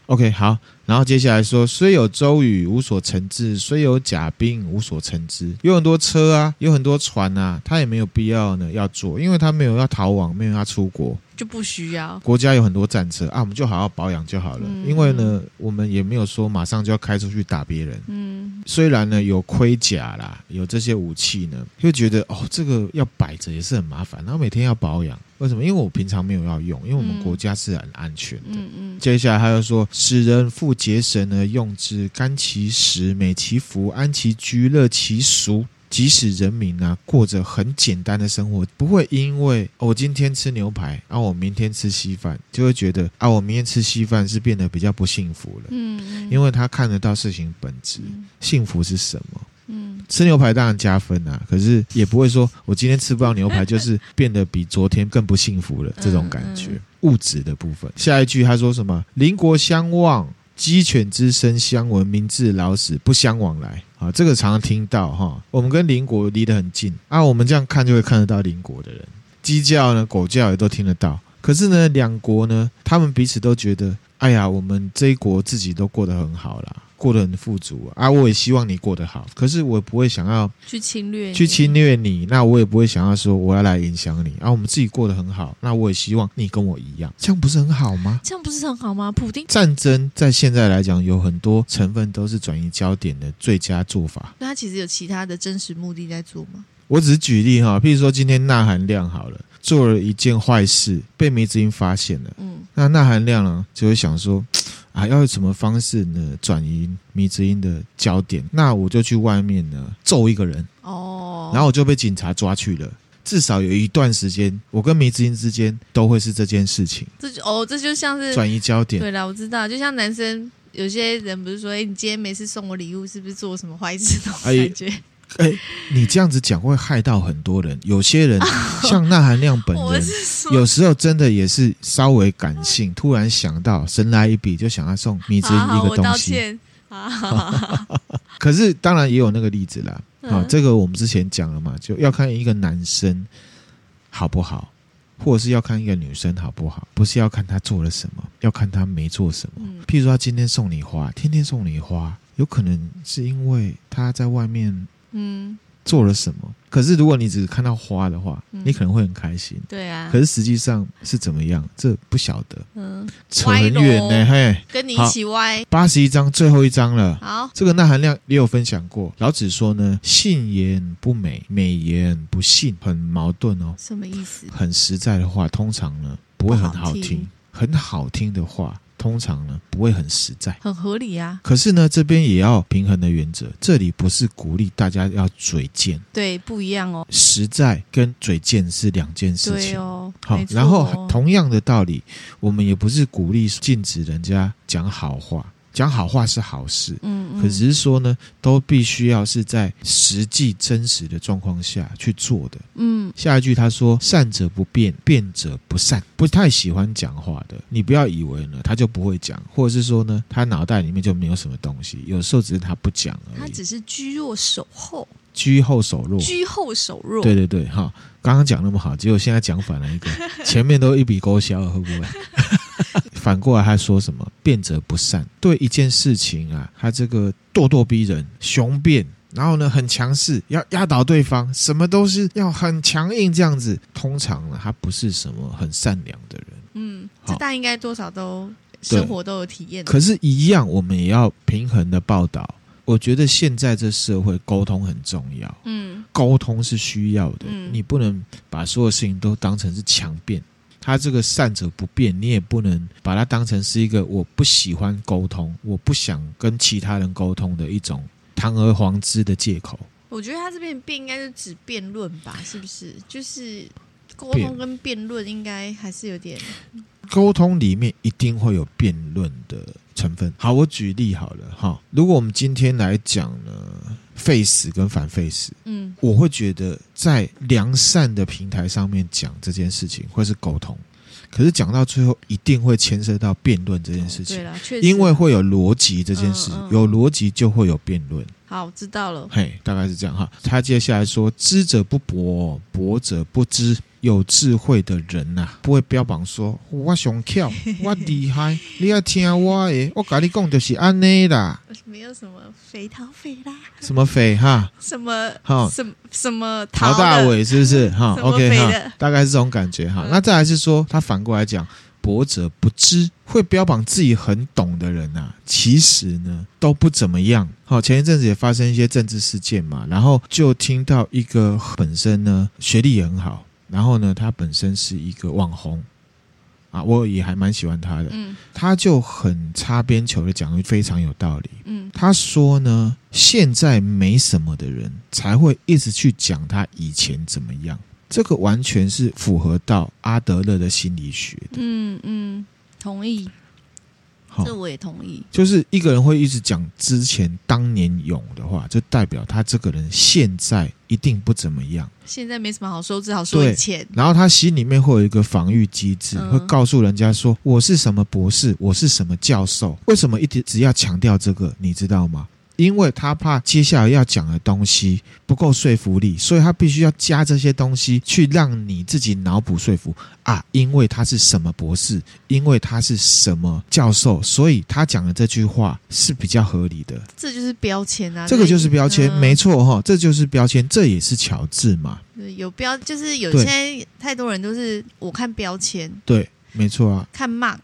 S1: OK，好，然后接下来说，虽有周瑜，无所乘之；虽有甲兵，无所乘之。有很多车啊，有很多船啊，他也没有必要呢要做，因为他没有要逃亡，没有要出国。
S2: 就不需要。
S1: 国家有很多战车啊，我们就好好保养就好了。嗯、因为呢，我们也没有说马上就要开出去打别人。嗯，虽然呢有盔甲啦，有这些武器呢，就觉得哦，这个要摆着也是很麻烦，然后每天要保养。为什么？因为我平常没有要用，因为我们国家是很安全的。嗯嗯。嗯，接下来他又说：“使人复节省而用之，甘其食，美其服，安其居，乐其俗。即使人民啊过着很简单的生活，不会因为我今天吃牛排，啊我明天吃稀饭，就会觉得啊我明天吃稀饭是变得比较不幸福了。嗯嗯。因为他看得到事情本质，幸福是什么？”嗯，吃牛排当然加分啊，可是也不会说我今天吃不到牛排，就是变得比昨天更不幸福了。这种感觉，嗯嗯、物质的部分。下一句他说什么？邻国相望，鸡犬之声相闻，名至老死不相往来。啊，这个常常听到哈。我们跟邻国离得很近啊，我们这样看就会看得到邻国的人。鸡叫呢，狗叫也都听得到。可是呢，两国呢，他们彼此都觉得，哎呀，我们这一国自己都过得很好啦。过得很富足啊！我也希望你过得好，可是我不会想要
S2: 去侵略
S1: 去侵略你。那我也不会想要说我要来影响你啊！我们自己过得很好，那我也希望你跟我一样，这样不是很好吗？
S2: 这样不是很好吗？普丁
S1: 战争在现在来讲有很多成分都是转移焦点的最佳做法。
S2: 那他其实有其他的真实目的在做吗？
S1: 我只是举例哈，譬如说今天钠含量好了，做了一件坏事，被梅子英发现了，嗯，那钠含量呢就会想说。啊，要用什么方式呢？转移迷之音的焦点？那我就去外面呢揍一个人哦，然后我就被警察抓去了。至少有一段时间，我跟迷之音之间都会是这件事情。
S2: 这哦，这就像是
S1: 转移焦点。
S2: 对了，我知道，就像男生有些人不是说，哎，你今天每次送我礼物，是不是做什么坏事的感觉？哎 哎，你
S1: 这样子讲会害到很多人。有些人 像那含亮本人，有时候真的也是稍微感性，突然想到神来一笔，就想要送米之一个东西。可是当然也有那个例子啦。好，这个我们之前讲了嘛，就要看一个男生好不好，或者是要看一个女生好不好，不是要看他做了什么，要看他没做什么。譬如说他今天送你花，天天送你花，有可能是因为他在外面。嗯，做了什么？可是如果你只是看到花的话，嗯、你可能会很开心。对啊。可是实际上是怎么样？这不晓得。嗯。扯很远呢，嘿。
S2: 跟你一起歪。
S1: 八十一章最后一章了。好。这个钠含量也有分享过。老子说呢，信言不美，美言不信，很矛盾哦。
S2: 什么意思？
S1: 很实在的话，通常呢不会很好听。好听很好听的话。通常呢不会很实在，
S2: 很合理啊。
S1: 可是呢这边也要平衡的原则，这里不是鼓励大家要嘴贱，
S2: 对，不一样哦。
S1: 实在跟嘴贱是两件事情，对
S2: 哦。
S1: 好，
S2: 哦、
S1: 然后同样的道理，我们也不是鼓励禁止人家讲好话。讲好话是好事，嗯，嗯，可只是说呢，都必须要是在实际真实的状况下去做的，嗯。下一句他说：“善者不辩，辩者不善。”不太喜欢讲话的，你不要以为呢他就不会讲，或者是说呢他脑袋里面就没有什么东西，有时候只是他不讲而已。
S2: 他只是居弱守厚，
S1: 居后守弱，
S2: 居后守弱。
S1: 对对对，哈，刚刚讲那么好，结果现在讲反了一个，前面都一笔勾销了，会不会？反过来，他说什么？辩者不善。对一件事情啊，他这个咄咄逼人、雄辩，然后呢很强势，要压倒对方，什么都是要很强硬这样子。通常呢，他不是什么很善良的人。
S2: 嗯，这大家应该多少都生活都有体验。
S1: 可是，一样我们也要平衡的报道。我觉得现在这社会沟通很重要。嗯，沟通是需要的。嗯，你不能把所有事情都当成是强辩。他这个善者不辩，你也不能把它当成是一个我不喜欢沟通、我不想跟其他人沟通的一种堂而皇之的借口。
S2: 我觉得他这边辩应该是指辩论吧，是不是？就是沟通跟辩论应该还是有点。
S1: 沟通里面一定会有辩论的成分。好，我举例好了哈。如果我们今天来讲呢？face 跟反 face，嗯，我会觉得在良善的平台上面讲这件事情，会是沟通。可是讲到最后，一定会牵涉到辩论这件事情。哦、对啦，确实，因为会有逻辑这件事，嗯嗯、有逻辑就会有辩论。
S2: 好，知道了。
S1: 嘿，大概是这样哈。他接下来说：“知者不博，博者不知。”有智慧的人呐、啊，不会标榜说“我上巧，我厉害”，你要听我的，我跟你讲就是安内啦。
S2: 没有什么肥桃肥啦，
S1: 什么肥哈？
S2: 什么哈？什么什么
S1: 陶大伟是不是哈？OK 哈，大概是这种感觉哈。那再来是说，他反过来讲，博者不知，会标榜自己很懂的人啊，其实呢都不怎么样。好，前一阵子也发生一些政治事件嘛，然后就听到一个本身呢学历也很好，然后呢他本身是一个网红。啊，我也还蛮喜欢他的。嗯，他就很擦边球的讲的非常有道理。嗯，他说呢，现在没什么的人才会一直去讲他以前怎么样，这个完全是符合到阿德勒的心理学的。
S2: 嗯嗯，同意。这我也同意，
S1: 就是一个人会一直讲之前当年勇的话，就代表他这个人现在一定不怎么样。
S2: 现在没什么好说，只好说以前。
S1: 然后他心里面会有一个防御机制，嗯、会告诉人家说：“我是什么博士，我是什么教授。”为什么一直只要强调这个？你知道吗？因为他怕接下来要讲的东西不够说服力，所以他必须要加这些东西去让你自己脑补说服啊。因为他是什么博士，因为他是什么教授，所以他讲的这句话是比较合理的。
S2: 这就是标签啊！
S1: 这个就是标签，没错哈，这就是标签，这也是乔治嘛。
S2: 对，有标就是有，现在太多人都是我看标签，
S1: 对，没错啊，
S2: 看 mark。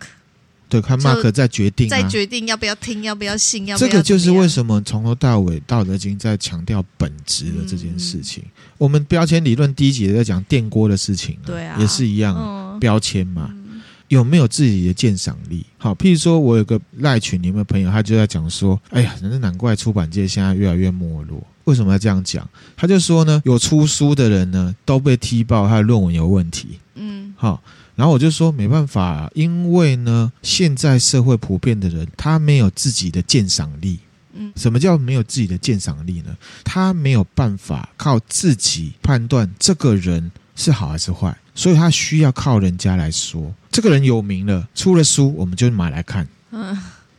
S1: 对，看 Mark 再决定，
S2: 再决定要不要听，要不要信，要不要。
S1: 这个就是为什么从头到尾《道德经》在强调本质的这件事情。我们标签理论第一集也在讲电锅的事情，对啊，也是一样，标签嘛，有没有自己的鉴赏力？好，譬如说我有个赖群里面的朋友，他就在讲说：“哎呀，真是难怪出版界现在越来越没落。为什么要这样讲？他就说呢，有出书的人呢都被踢爆他的论文有问题。嗯，好。”然后我就说没办法，因为呢，现在社会普遍的人他没有自己的鉴赏力。嗯，什么叫没有自己的鉴赏力呢？他没有办法靠自己判断这个人是好还是坏，所以他需要靠人家来说。这个人有名了，出了书，我们就买来看。嗯，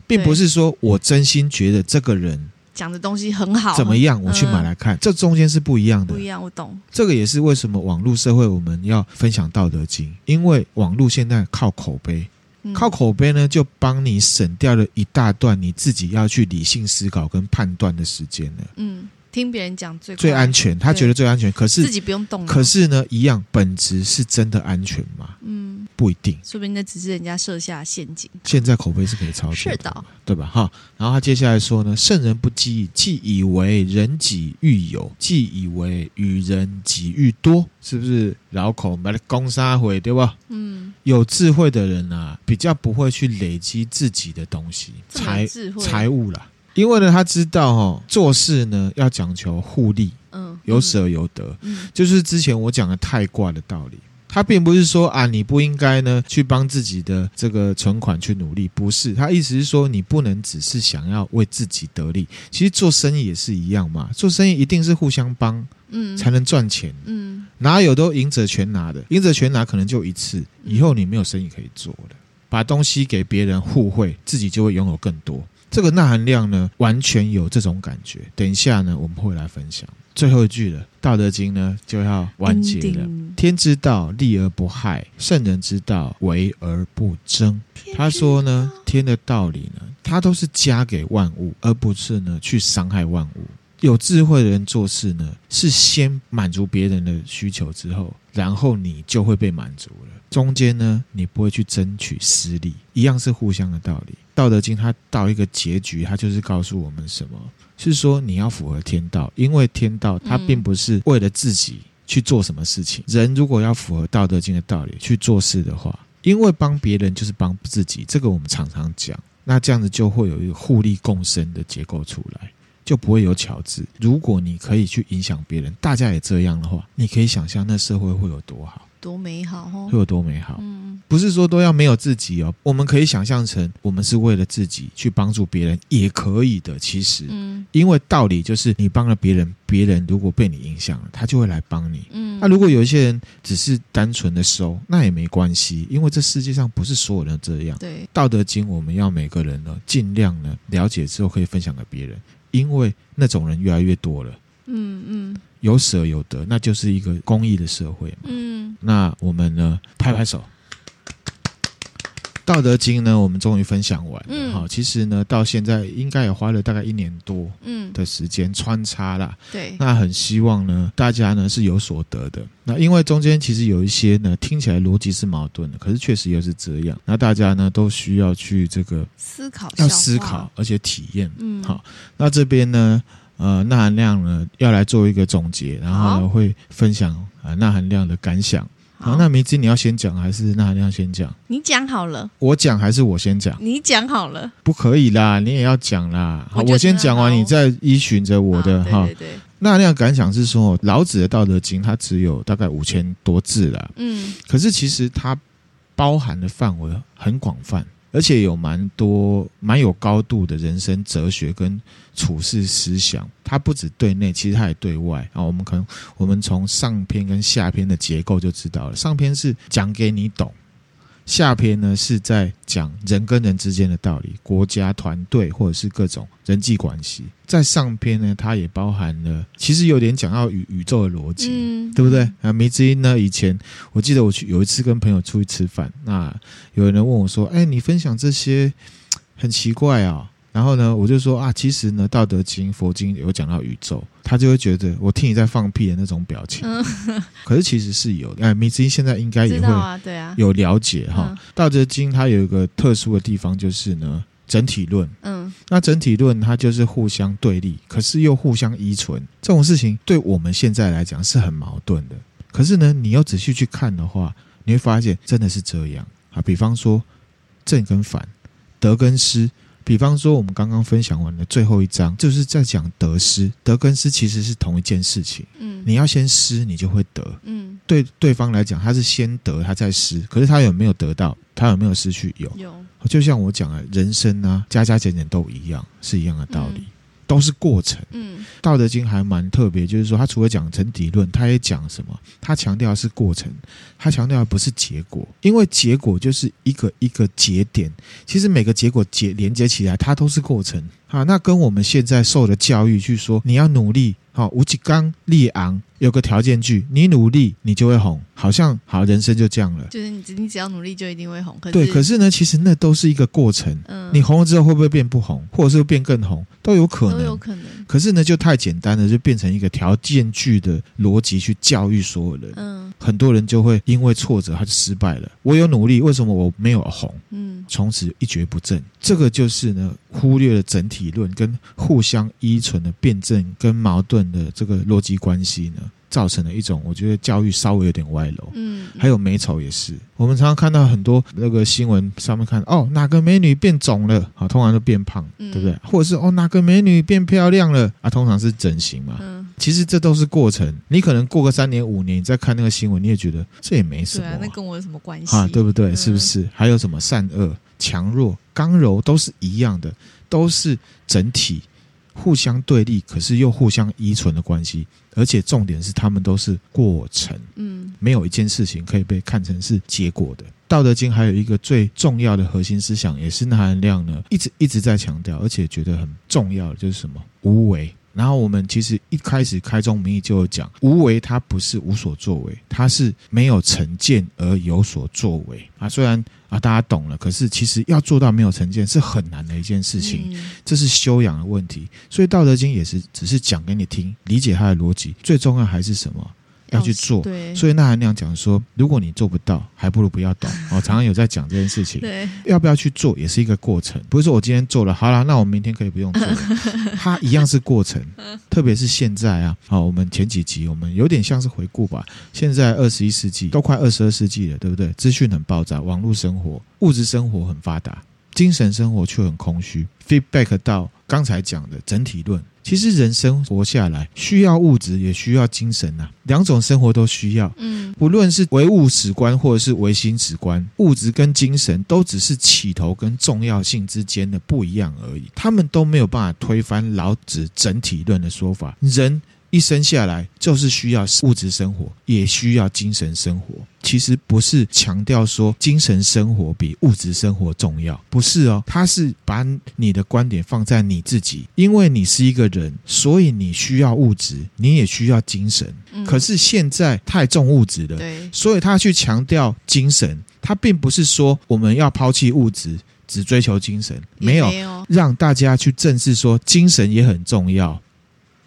S1: 并不是说我真心觉得这个人。
S2: 讲的东西很好，
S1: 怎么样？我去买来看，嗯、这中间是不一样的。
S2: 不一样，我懂。
S1: 这个也是为什么网络社会我们要分享《道德经》，因为网络现在靠口碑，嗯、靠口碑呢，就帮你省掉了一大段你自己要去理性思考跟判断的时间了。嗯。
S2: 听别人讲最
S1: 最安全，他觉得最安全，可是
S2: 自己不用动。
S1: 可是呢，一样本质是真的安全吗？嗯，不一定。
S2: 说不定那只是人家设下陷阱。
S1: 现在口碑是可以操作的，是的，对吧？哈，然后他接下来说呢：“圣人不积，既以为人己欲有，既以为与人己欲多，是不是绕口把它攻杀回，对吧？嗯，有智慧的人啊，比较不会去累积自己的东西，财财物啦。因为呢，他知道哦，做事呢要讲求互利，嗯，有舍有得，嗯，就是之前我讲的太卦的道理。他并不是说啊，你不应该呢去帮自己的这个存款去努力，不是。他意思是说，你不能只是想要为自己得利。其实做生意也是一样嘛，做生意一定是互相帮，嗯，才能赚钱，嗯，哪有都赢者全拿的？赢者全拿可能就一次，以后你没有生意可以做了。把东西给别人互惠，自己就会拥有更多。这个钠含量呢，完全有这种感觉。等一下呢，我们会来分享最后一句了，《道德经》呢就要完结了。天之道，利而不害；圣人之道，为而不争。他说呢，天的道理呢，它都是加给万物，而不是呢去伤害万物。有智慧的人做事呢，是先满足别人的需求之后，然后你就会被满足了。中间呢，你不会去争取私利，一样是互相的道理。道德经它到一个结局，它就是告诉我们什么？是说你要符合天道，因为天道它并不是为了自己去做什么事情。人如果要符合道德经的道理去做事的话，因为帮别人就是帮自己，这个我们常常讲。那这样子就会有一个互利共生的结构出来，就不会有巧字。如果你可以去影响别人，大家也这样的话，你可以想象那社会会有多好。
S2: 多美好哦！
S1: 会有多美好？嗯，不是说都要没有自己哦。我们可以想象成，我们是为了自己去帮助别人，也可以的。其实，嗯，因为道理就是，你帮了别人，别人如果被你影响了，他就会来帮你。嗯，那如果有一些人只是单纯的收，那也没关系，因为这世界上不是所有人这样。对，《道德经》我们要每个人呢，尽量呢了解之后可以分享给别人，因为那种人越来越多了。嗯嗯，有舍有得，那就是一个公益的社会嘛。嗯，那我们呢，拍拍手，道德经呢，我们终于分享完了。好、嗯，其实呢，到现在应该也花了大概一年多嗯的时间穿插啦。
S2: 对，
S1: 那很希望呢，大家呢是有所得的。那因为中间其实有一些呢，听起来逻辑是矛盾的，可是确实又是这样。那大家呢都需要去这个
S2: 思考，
S1: 要思考，而且体验。嗯，好，那这边呢，呃，钠含量呢要来做一个总结，然后呢会分享啊钠含量的感想。好，那梅子你要先讲还是那含量先讲？
S2: 你讲好了。
S1: 我讲还是我先讲？
S2: 你讲好了。
S1: 不可以啦，你也要讲啦。好，我先讲完，你再依循着我的哈。对对对。钠含量感想是说，老子的《道德经》它只有大概五千多字啦。嗯。可是其实它包含的范围很广泛。而且有蛮多蛮有高度的人生哲学跟处事思想，它不止对内，其实它也对外啊。我们可能我们从上篇跟下篇的结构就知道了，上篇是讲给你懂。下篇呢是在讲人跟人之间的道理，国家、团队或者是各种人际关系。在上篇呢，它也包含了，其实有点讲到宇宇宙的逻辑，嗯、对不对？啊，迷之音呢，以前我记得我去有一次跟朋友出去吃饭，那有人问我说：“哎，你分享这些很奇怪啊、哦。”然后呢，我就说啊，其实呢，《道德经》佛经有讲到宇宙，他就会觉得我听你在放屁的那种表情。嗯、可是其实是有的，哎，米之音现在应该也会有了解哈。《道德经》它有一个特殊的地方，就是呢，整体论。嗯，那整体论它就是互相对立，可是又互相依存。这种事情对我们现在来讲是很矛盾的。可是呢，你要仔细去看的话，你会发现真的是这样啊。比方说正跟反，得跟失。比方说，我们刚刚分享完的最后一章，就是在讲得失。得跟失其实是同一件事情。嗯，你要先失，你就会得。嗯，对对方来讲，他是先得，他再失。可是他有没有得到？他有没有失去？有。有。就像我讲的，人生啊，加加减减都一样，是一样的道理。嗯都是过程。嗯，《道德经》还蛮特别，就是说，它除了讲整体论，它也讲什么？它强调的是过程，它强调的不是结果，因为结果就是一个一个节点。其实每个结果结连接起来，它都是过程。啊，那跟我们现在受的教育去说，你要努力。好，吴吉刚立昂有个条件句，你努力，你就会红。好像好，人生就这样了。
S2: 就是你，你只要努力就一定会红。可是
S1: 对，可是呢，其实那都是一个过程。嗯，你红了之后会不会变不红，或者是变更红，都有可能。
S2: 都有可能。
S1: 可是呢，就太简单了，就变成一个条件句的逻辑去教育所有人。嗯，很多人就会因为挫折他就失败了。我有努力，为什么我没有红？嗯，从此一蹶不振。这个就是呢，忽略了整体论跟互相依存的辩证跟矛盾的这个逻辑关系呢，造成了一种我觉得教育稍微有点歪楼。嗯，还有美丑也是，我们常常看到很多那个新闻上面看哦，哪个美女变肿了啊，通常都变胖，对不对？或者是哦，哪个美女变漂亮了啊，通常是整形嘛。嗯，其实这都是过程。你可能过个三年五年，你再看那个新闻，你也觉得这也没什么。对啊，
S2: 那跟我有什么关系
S1: 啊？对不对？是不是？还有什么善恶、强弱、刚柔都是一样的，都是整体。互相对立，可是又互相依存的关系，而且重点是他们都是过程，嗯，没有一件事情可以被看成是结果的。《道德经》还有一个最重要的核心思想，也是那含量呢，一直一直在强调，而且觉得很重要的就是什么？无为。然后我们其实一开始开宗明义就有讲，无为它不是无所作为，它是没有成见而有所作为啊。虽然啊大家懂了，可是其实要做到没有成见是很难的一件事情，这是修养的问题。所以《道德经》也是只是讲给你听，理解它的逻辑，最重要还是什么？要去做，对，所以钠含量讲说，如果你做不到，还不如不要懂。我 常常有在讲这件事情，对，要不要去做也是一个过程，不是说我今天做了，好了，那我明天可以不用做了，它一样是过程。特别是现在啊，好，我们前几集我们有点像是回顾吧。现在二十一世纪都快二十二世纪了，对不对？资讯很爆炸，网络生活、物质生活很发达，精神生活却很空虚。Feedback 到刚才讲的整体论。其实人生活下来需要物质，也需要精神呐、啊，两种生活都需要。嗯，不论是唯物史观或者是唯心史观，物质跟精神都只是起头跟重要性之间的不一样而已，他们都没有办法推翻老子整体论的说法。人一生下来就是需要物质生活，也需要精神生活。其实不是强调说精神生活比物质生活重要，不是哦，他是把你的观点放在你自己，因为你是一个人，所以你需要物质，你也需要精神。嗯、可是现在太重物质了，对，所以他去强调精神，他并不是说我们要抛弃物质，只追求精神，没有让大家去正视说精神也很重要。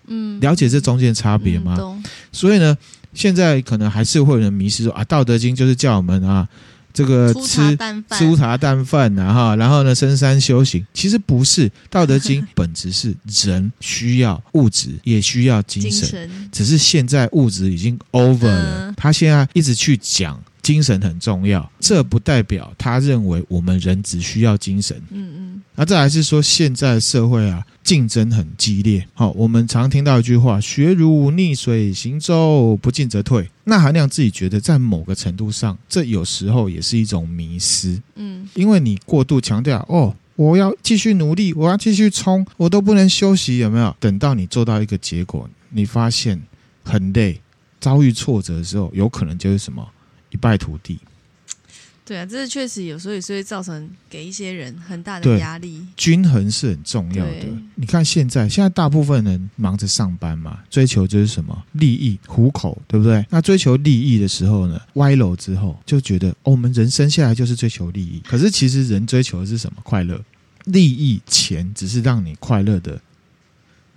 S1: 嗯，了解这中间差别吗？嗯、所以呢？现在可能还是会有人迷失说啊，《道德经》就是叫我们啊，这个吃粗茶淡饭啊哈，然后呢，深山修行。其实不是，《道德经》本质是人需要物质，也需要精神，精神只是现在物质已经 over 了，他现在一直去讲。精神很重要，这不代表他认为我们人只需要精神。那再来是说，现在社会啊，竞争很激烈。好，我们常听到一句话：“学如逆水行舟，不进则退。”那韩亮自己觉得，在某个程度上，这有时候也是一种迷失。嗯，因为你过度强调哦，我要继续努力，我要继续冲，我都不能休息，有没有？等到你做到一个结果，你发现很累，遭遇挫折的时候，有可能就是什么？一败涂地，
S2: 对啊，这是确实有时候也是会造成给一些人很大的压力。
S1: 均衡是很重要的。你看现在，现在大部分人忙着上班嘛，追求就是什么利益、糊口，对不对？那追求利益的时候呢，歪楼之后就觉得，哦，我们人生下来就是追求利益。可是其实人追求的是什么？快乐。利益、钱只是让你快乐的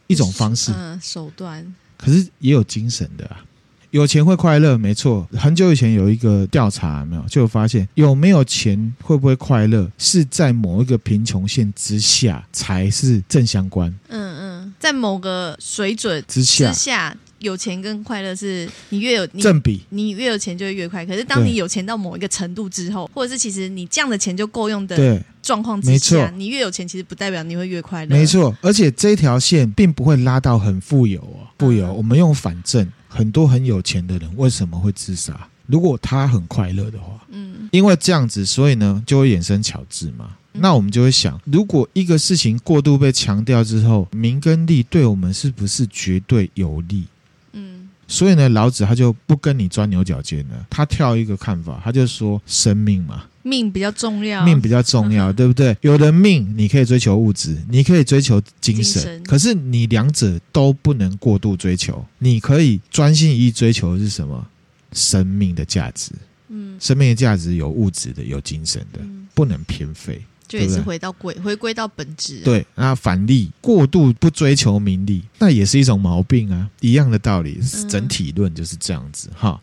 S1: 一种方式，嗯，
S2: 手段。
S1: 可是也有精神的啊。有钱会快乐，没错。很久以前有一个调查，没有就发现有没有钱会不会快乐，是在某一个贫穷线之下才是正相关。
S2: 嗯嗯，在某个水准之下，之下有钱跟快乐是你越有你
S1: 正比，
S2: 你越有钱就会越快。可是当你有钱到某一个程度之后，或者是其实你这样的钱就够用的状况之下，你越有钱其实不代表你会越快乐。
S1: 没错，而且这条线并不会拉到很富有哦，富有。嗯、我们用反正。很多很有钱的人为什么会自杀？如果他很快乐的话，嗯，因为这样子，所以呢就会衍生巧智嘛。嗯、那我们就会想，如果一个事情过度被强调之后，名跟利对我们是不是绝对有利？嗯，所以呢，老子他就不跟你钻牛角尖了，他跳一个看法，他就说生命嘛。
S2: 命比较重要，
S1: 命比较重要，对不对？有的命你可以追求物质，你可以追求精神，精神，可是你两者都不能过度追求。你可以专心一意追求的是什么？生命的价值。嗯，生命的价值有物质的，有精神的，嗯、不能偏废。
S2: 就也是回到归回归到本质。
S1: 对，那反例过度不追求名利，那也是一种毛病啊。一样的道理，整体论就是这样子哈。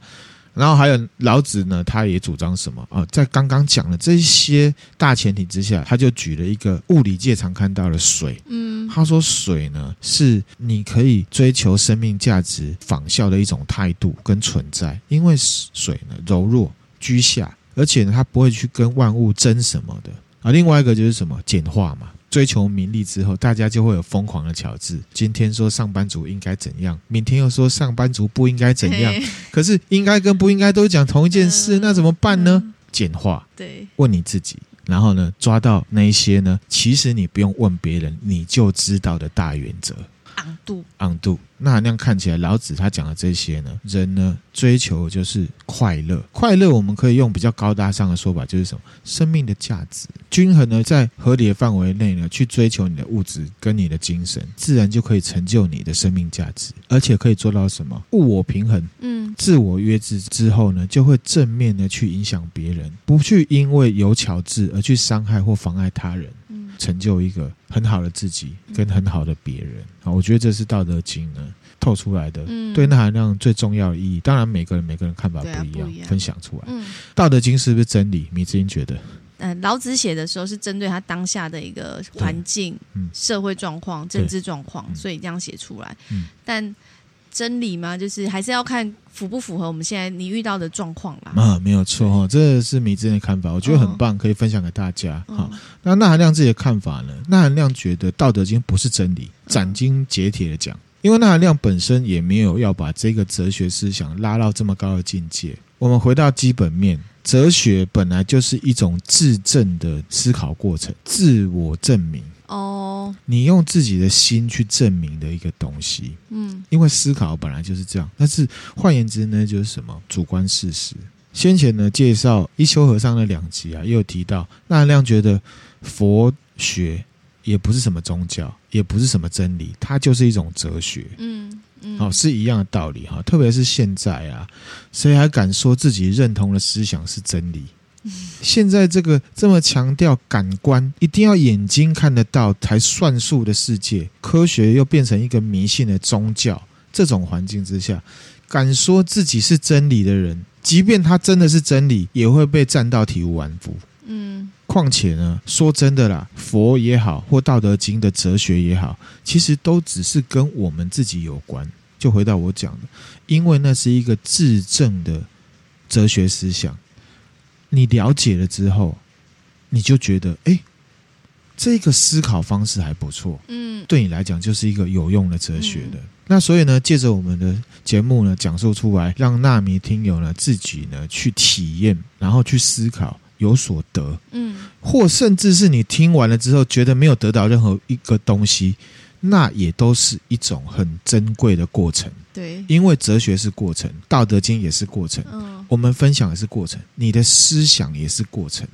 S1: 然后还有老子呢，他也主张什么啊？在刚刚讲的这些大前提之下，他就举了一个物理界常看到的水。嗯，他说水呢是你可以追求生命价值仿效的一种态度跟存在，因为水呢柔弱居下，而且呢它不会去跟万物争什么的啊。另外一个就是什么简化嘛。追求名利之后，大家就会有疯狂的巧智。今天说上班族应该怎样，明天又说上班族不应该怎样。可是应该跟不应该都讲同一件事，那怎么办呢？简化，对，问你自己，然后呢，抓到那一些呢，其实你不用问别人，你就知道的大原则。
S2: 昂度，
S1: 昂度。那那样看起来，老子他讲的这些呢，人呢追求就是快乐。快乐我们可以用比较高大上的说法，就是什么？生命的价值均衡呢，在合理的范围内呢，去追求你的物质跟你的精神，自然就可以成就你的生命价值，而且可以做到什么？物我平衡，嗯，自我约制之后呢，就会正面的去影响别人，不去因为有巧智而去伤害或妨碍他人。成就一个很好的自己，跟很好的别人啊！我觉得这是《道德经》呢透出来的，嗯、对那含量最重要的意义。当然，每个人每个人看法不一样，分享出来。嗯，《道德经》是不是真理？米之音觉得，
S2: 嗯、呃，老子写的时候是针对他当下的一个环境、嗯、社会状况、政治状况，所以这样写出来。嗯，但。真理嘛？就是还是要看符不符合我们现在你遇到的状况啦。
S1: 啊，没有错哈，这是米之音的看法，我觉得很棒，可以分享给大家。好，那那含亮自己的看法呢？那含亮觉得《道德经》不是真理，斩钉截铁的讲，因为那含亮本身也没有要把这个哲学思想拉到这么高的境界。我们回到基本面，哲学本来就是一种自证的思考过程，自我证明。
S2: 哦，
S1: 你用自己的心去证明的一个东西。嗯，因为思考本来就是这样。但是换言之呢，就是什么主观事实。先前呢介绍一休和尚的两集啊，也有提到，那亮觉得佛学也不是什么宗教，也不是什么真理，它就是一种哲学。嗯嗯，好，是一样的道理哈。特别是现在啊，谁还敢说自己认同的思想是真理？现在这个这么强调感官，一定要眼睛看得到才算数的世界，科学又变成一个迷信的宗教，这种环境之下，敢说自己是真理的人，即便他真的是真理，也会被战到体无完肤。嗯，况且呢，说真的啦，佛也好，或《道德经》的哲学也好，其实都只是跟我们自己有关。就回到我讲的，因为那是一个自证的哲学思想。你了解了之后，你就觉得，哎，这个思考方式还不错，嗯，对你来讲就是一个有用的哲学的。嗯、那所以呢，借着我们的节目呢，讲述出来，让纳米听友呢自己呢去体验，然后去思考，有所得，嗯，或甚至是你听完了之后觉得没有得到任何一个东西，那也都是一种很珍贵的过程。
S2: 对，
S1: 因为哲学是过程，《道德经》也是过程。嗯，我们分享也是过程，你的思想也是过程。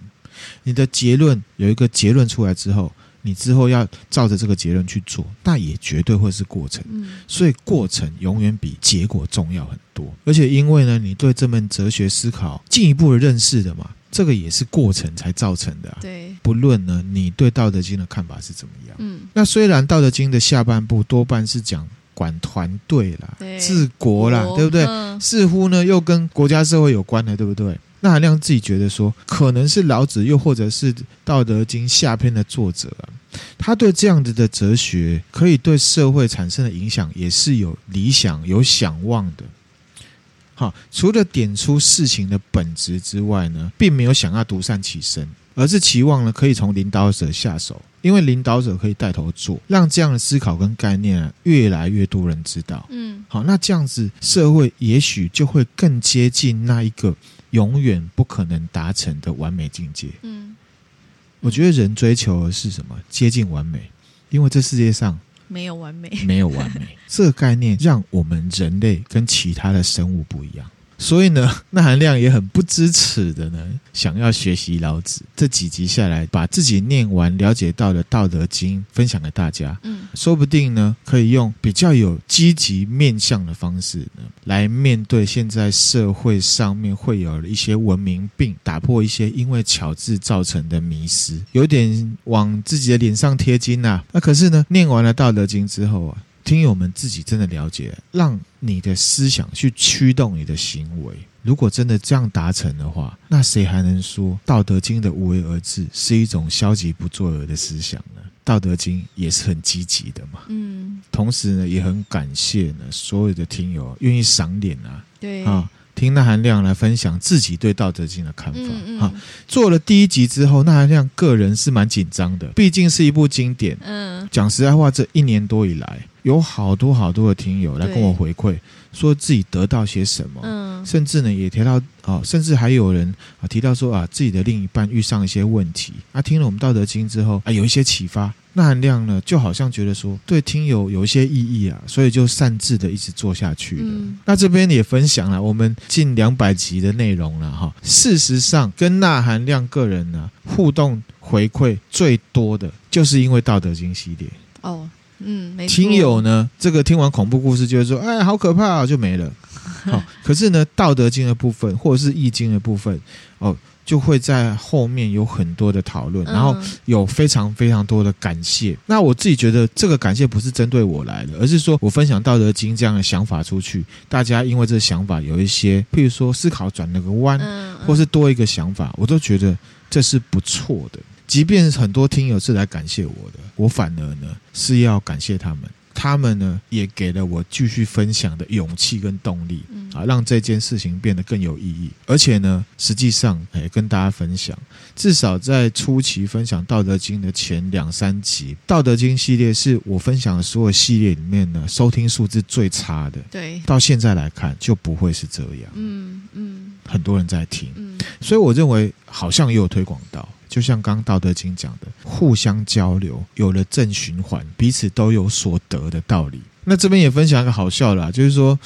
S1: 你的结论有一个结论出来之后，你之后要照着这个结论去做，那也绝对会是过程。嗯，所以过程永远比结果重要很多。而且因为呢，你对这门哲学思考进一步的认识的嘛，这个也是过程才造成的啊。
S2: 对，
S1: 不论呢你对《道德经》的看法是怎么样，嗯，那虽然《道德经》的下半部多半是讲。管团队啦，治国啦，对不对？似乎呢又跟国家社会有关的，对不对？那纳兰亮自己觉得说，可能是老子，又或者是《道德经》下篇的作者啊，他对这样子的哲学可以对社会产生的影响，也是有理想、有想望的。好，除了点出事情的本质之外呢，并没有想要独善其身。而是期望呢，可以从领导者下手，因为领导者可以带头做，让这样的思考跟概念啊，越来越多人知道。嗯，好，那这样子社会也许就会更接近那一个永远不可能达成的完美境界。嗯，我觉得人追求的是什么？接近完美，因为这世界上
S2: 没有完美，
S1: 没有完美。这个概念让我们人类跟其他的生物不一样。所以呢，那含量也很不支持的呢，想要学习老子。这几集下来，把自己念完、了解到的《道德经》分享给大家，嗯，说不定呢，可以用比较有积极面向的方式呢，来面对现在社会上面会有一些文明病，打破一些因为巧字造成的迷失，有点往自己的脸上贴金呐、啊。那可是呢，念完了《道德经》之后啊。听友们自己真的了解，让你的思想去驱动你的行为。如果真的这样达成的话，那谁还能说《道德经》的无为而治是一种消极不作为的思想呢？《道德经》也是很积极的嘛。嗯，同时呢，也很感谢呢所有的听友愿意赏脸啊。
S2: 对啊。
S1: 听那含亮来分享自己对《道德经》的看法。啊，做了第一集之后，那含亮个人是蛮紧张的，毕竟是一部经典。嗯，讲实在话，这一年多以来，有好多好多的听友来跟我回馈，说自己得到些什么。嗯，甚至呢，也提到啊，甚至还有人啊提到说啊，自己的另一半遇上一些问题，啊，听了我们《道德经》之后啊，有一些启发。纳兰亮呢，就好像觉得说对听友有一些意义啊，所以就擅自的一直做下去了。嗯、那这边也分享了我们近两百集的内容了哈。事实上，跟纳兰亮个人呢互动回馈最多的，就是因为《道德经》系列。
S2: 哦，嗯，没错。
S1: 听友呢，这个听完恐怖故事就会说，哎，好可怕啊，就没了。好，可是呢，《道德经》的部分或者是《易经》的部分，哦。就会在后面有很多的讨论，然后有非常非常多的感谢。那我自己觉得这个感谢不是针对我来的，而是说我分享《道德经》这样的想法出去，大家因为这个想法有一些，譬如说思考转了个弯，或是多一个想法，我都觉得这是不错的。即便很多听友是来感谢我的，我反而呢是要感谢他们。他们呢，也给了我继续分享的勇气跟动力，啊，让这件事情变得更有意义。而且呢，实际上，哎，跟大家分享，至少在初期分享《道德经》的前两三集，《道德经》系列是我分享的所有系列里面呢，收听数字最差的。
S2: 对，
S1: 到现在来看，就不会是这样。嗯嗯，很多人在听，所以我认为好像也有推广到。就像刚《道德经》讲的，互相交流，有了正循环，彼此都有所得的道理。那这边也分享一个好笑的啦，就是说，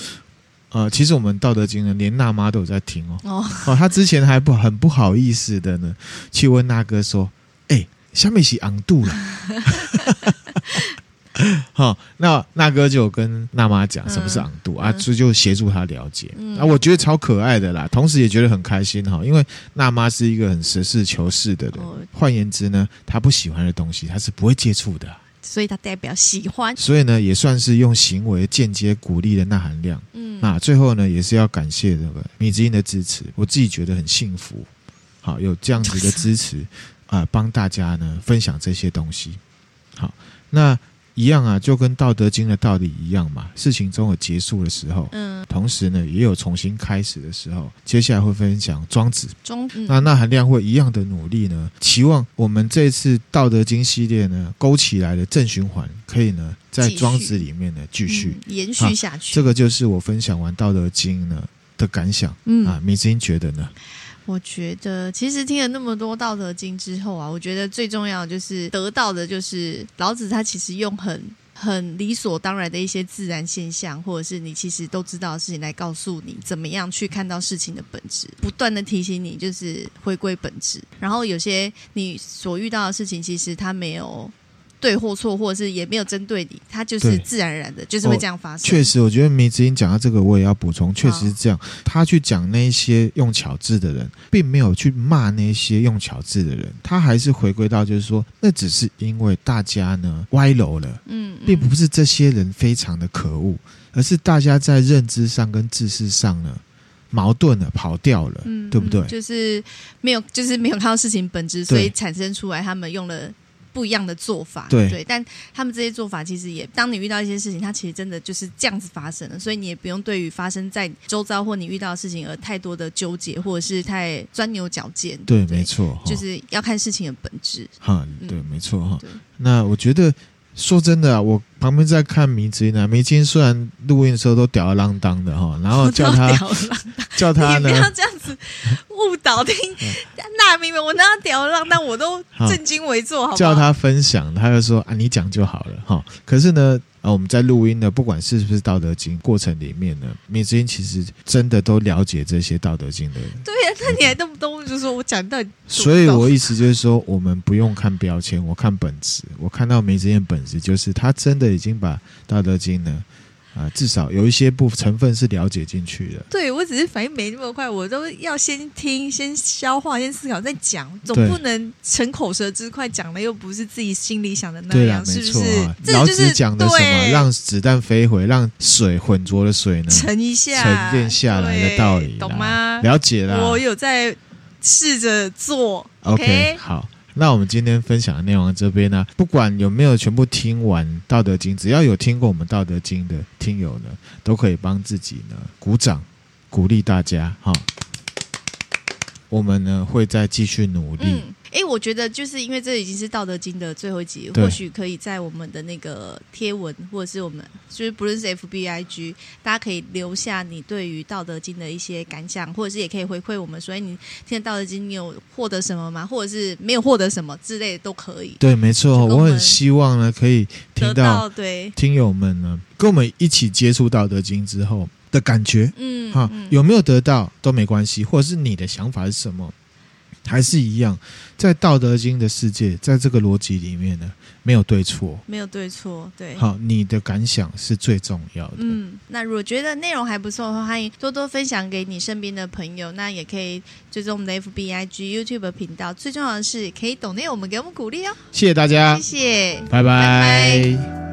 S1: 呃，其实我们《道德经》呢，连娜妈都有在听哦。哦，哦，他之前还不很不好意思的呢，去问那哥说：“哎、欸，下面是昂度了。” 好，那那哥就跟娜妈讲什么是昂度、嗯、啊，就就协助他了解、嗯、啊，我觉得超可爱的啦，同时也觉得很开心哈，因为娜妈是一个很实事求是的人，换、哦、言之呢，他不喜欢的东西他是不会接触的，
S2: 所以他代表喜欢，
S1: 所以呢也算是用行为间接鼓励的钠含量，嗯，那最后呢也是要感谢这个米之音的支持，我自己觉得很幸福，好有这样子的支持 啊，帮、呃、大家呢分享这些东西，好那。一样啊，就跟《道德经》的道理一样嘛。事情总有结束的时候，嗯，同时呢，也有重新开始的时候。接下来会分享庄子，庄、嗯、那钠含量会一样的努力呢，期望我们这次《道德经》系列呢，勾起来的正循环，可以呢，在庄子里面呢继续、嗯、延续下去。这个就是我分享完《道德经》呢的感想。嗯啊，米之音觉得呢？
S2: 我觉得，其实听了那么多《道德经》之后啊，我觉得最重要就是得到的，就是老子他其实用很很理所当然的一些自然现象，或者是你其实都知道的事情，来告诉你怎么样去看到事情的本质，不断的提醒你，就是回归本质。然后有些你所遇到的事情，其实它没有。对或错，或者是也没有针对你，他就是自然而然的，就是会这样发生。
S1: 确实，我觉得米子英讲到这个，我也要补充，确实是这样。他去讲那些用巧智的人，并没有去骂那些用巧智的人，他还是回归到就是说，那只是因为大家呢歪楼了，嗯，并不是这些人非常的可恶，而是大家在认知上跟知识上呢矛盾了，跑掉了，嗯，对不对？
S2: 就是没有，就是没有看到事情本质，所以产生出来他们用了。不一样的做法，对，对，但他们这些做法其实也，当你遇到一些事情，它其实真的就是这样子发生的，所以你也不用对于发生在周遭或你遇到的事情而太多的纠结，或者是太钻牛角尖。
S1: 对，对没错，
S2: 就是要看事情的本质。
S1: 哈，对，没错哈。那我觉得。说真的啊，我旁边在看迷之音呢。迷之音虽然录音的时候都吊儿郎当的哈，然后叫他 叫他呢，
S2: 你不要这样子误导听。那明明我那样吊儿郎当，我都正襟危坐，好好？
S1: 叫他分享，他就说啊，你讲就好了哈。可是呢。啊，我们在录音的，不管是不是《道德经》过程里面呢，米之音其实真的都了解这些《道德经》的人。
S2: 对呀、啊，那你还动不动就说我讲到？
S1: 所以我意思就是说，我们不用看标签，我看本质。我看到米之音本质，就是他真的已经把《道德经》呢。啊，至少有一些部成分是了解进去的。
S2: 对，我只是反应没那么快，我都要先听、先消化、先思考再讲，总不能逞口舌之快，讲了又不是自己心里想的那样，对啊、是不是？
S1: 老子讲的什么？让子弹飞回，让水浑浊的水呢
S2: 沉一下、
S1: 沉淀下来的道理，
S2: 懂吗？
S1: 了解了，
S2: 我有在试着做。
S1: OK，, okay 好。那我们今天分享的内容这边呢，不管有没有全部听完《道德经》，只要有听过我们《道德经》的听友呢，都可以帮自己呢鼓掌，鼓励大家哈。我们呢会再继续努力。哎，我觉得就是因为这已经是《道德经》的最后一集，或许可以在我们的那个贴文，或者是我们就是不论是 FBIG，大家可以留下你对于《道德经》的一些感想，或者是也可以回馈我们，所以你听《道德经》，你有获得什么吗？或者是没有获得什么之类的都可以。对，没错，我，我很希望呢，可以听到对听友们呢，跟我们一起接触《道德经》之后的感觉，嗯，哈，有没有得到都没关系，或者是你的想法是什么？还是一样，在《道德经》的世界，在这个逻辑里面呢，没有对错，没有对错，对。好，你的感想是最重要的。嗯，那如果觉得内容还不错的话，欢迎多多分享给你身边的朋友。那也可以追踪我们的 FBIG YouTube 频道。最重要的是，可以懂内我们，给我们鼓励哦。谢谢大家，谢谢，拜拜。拜拜。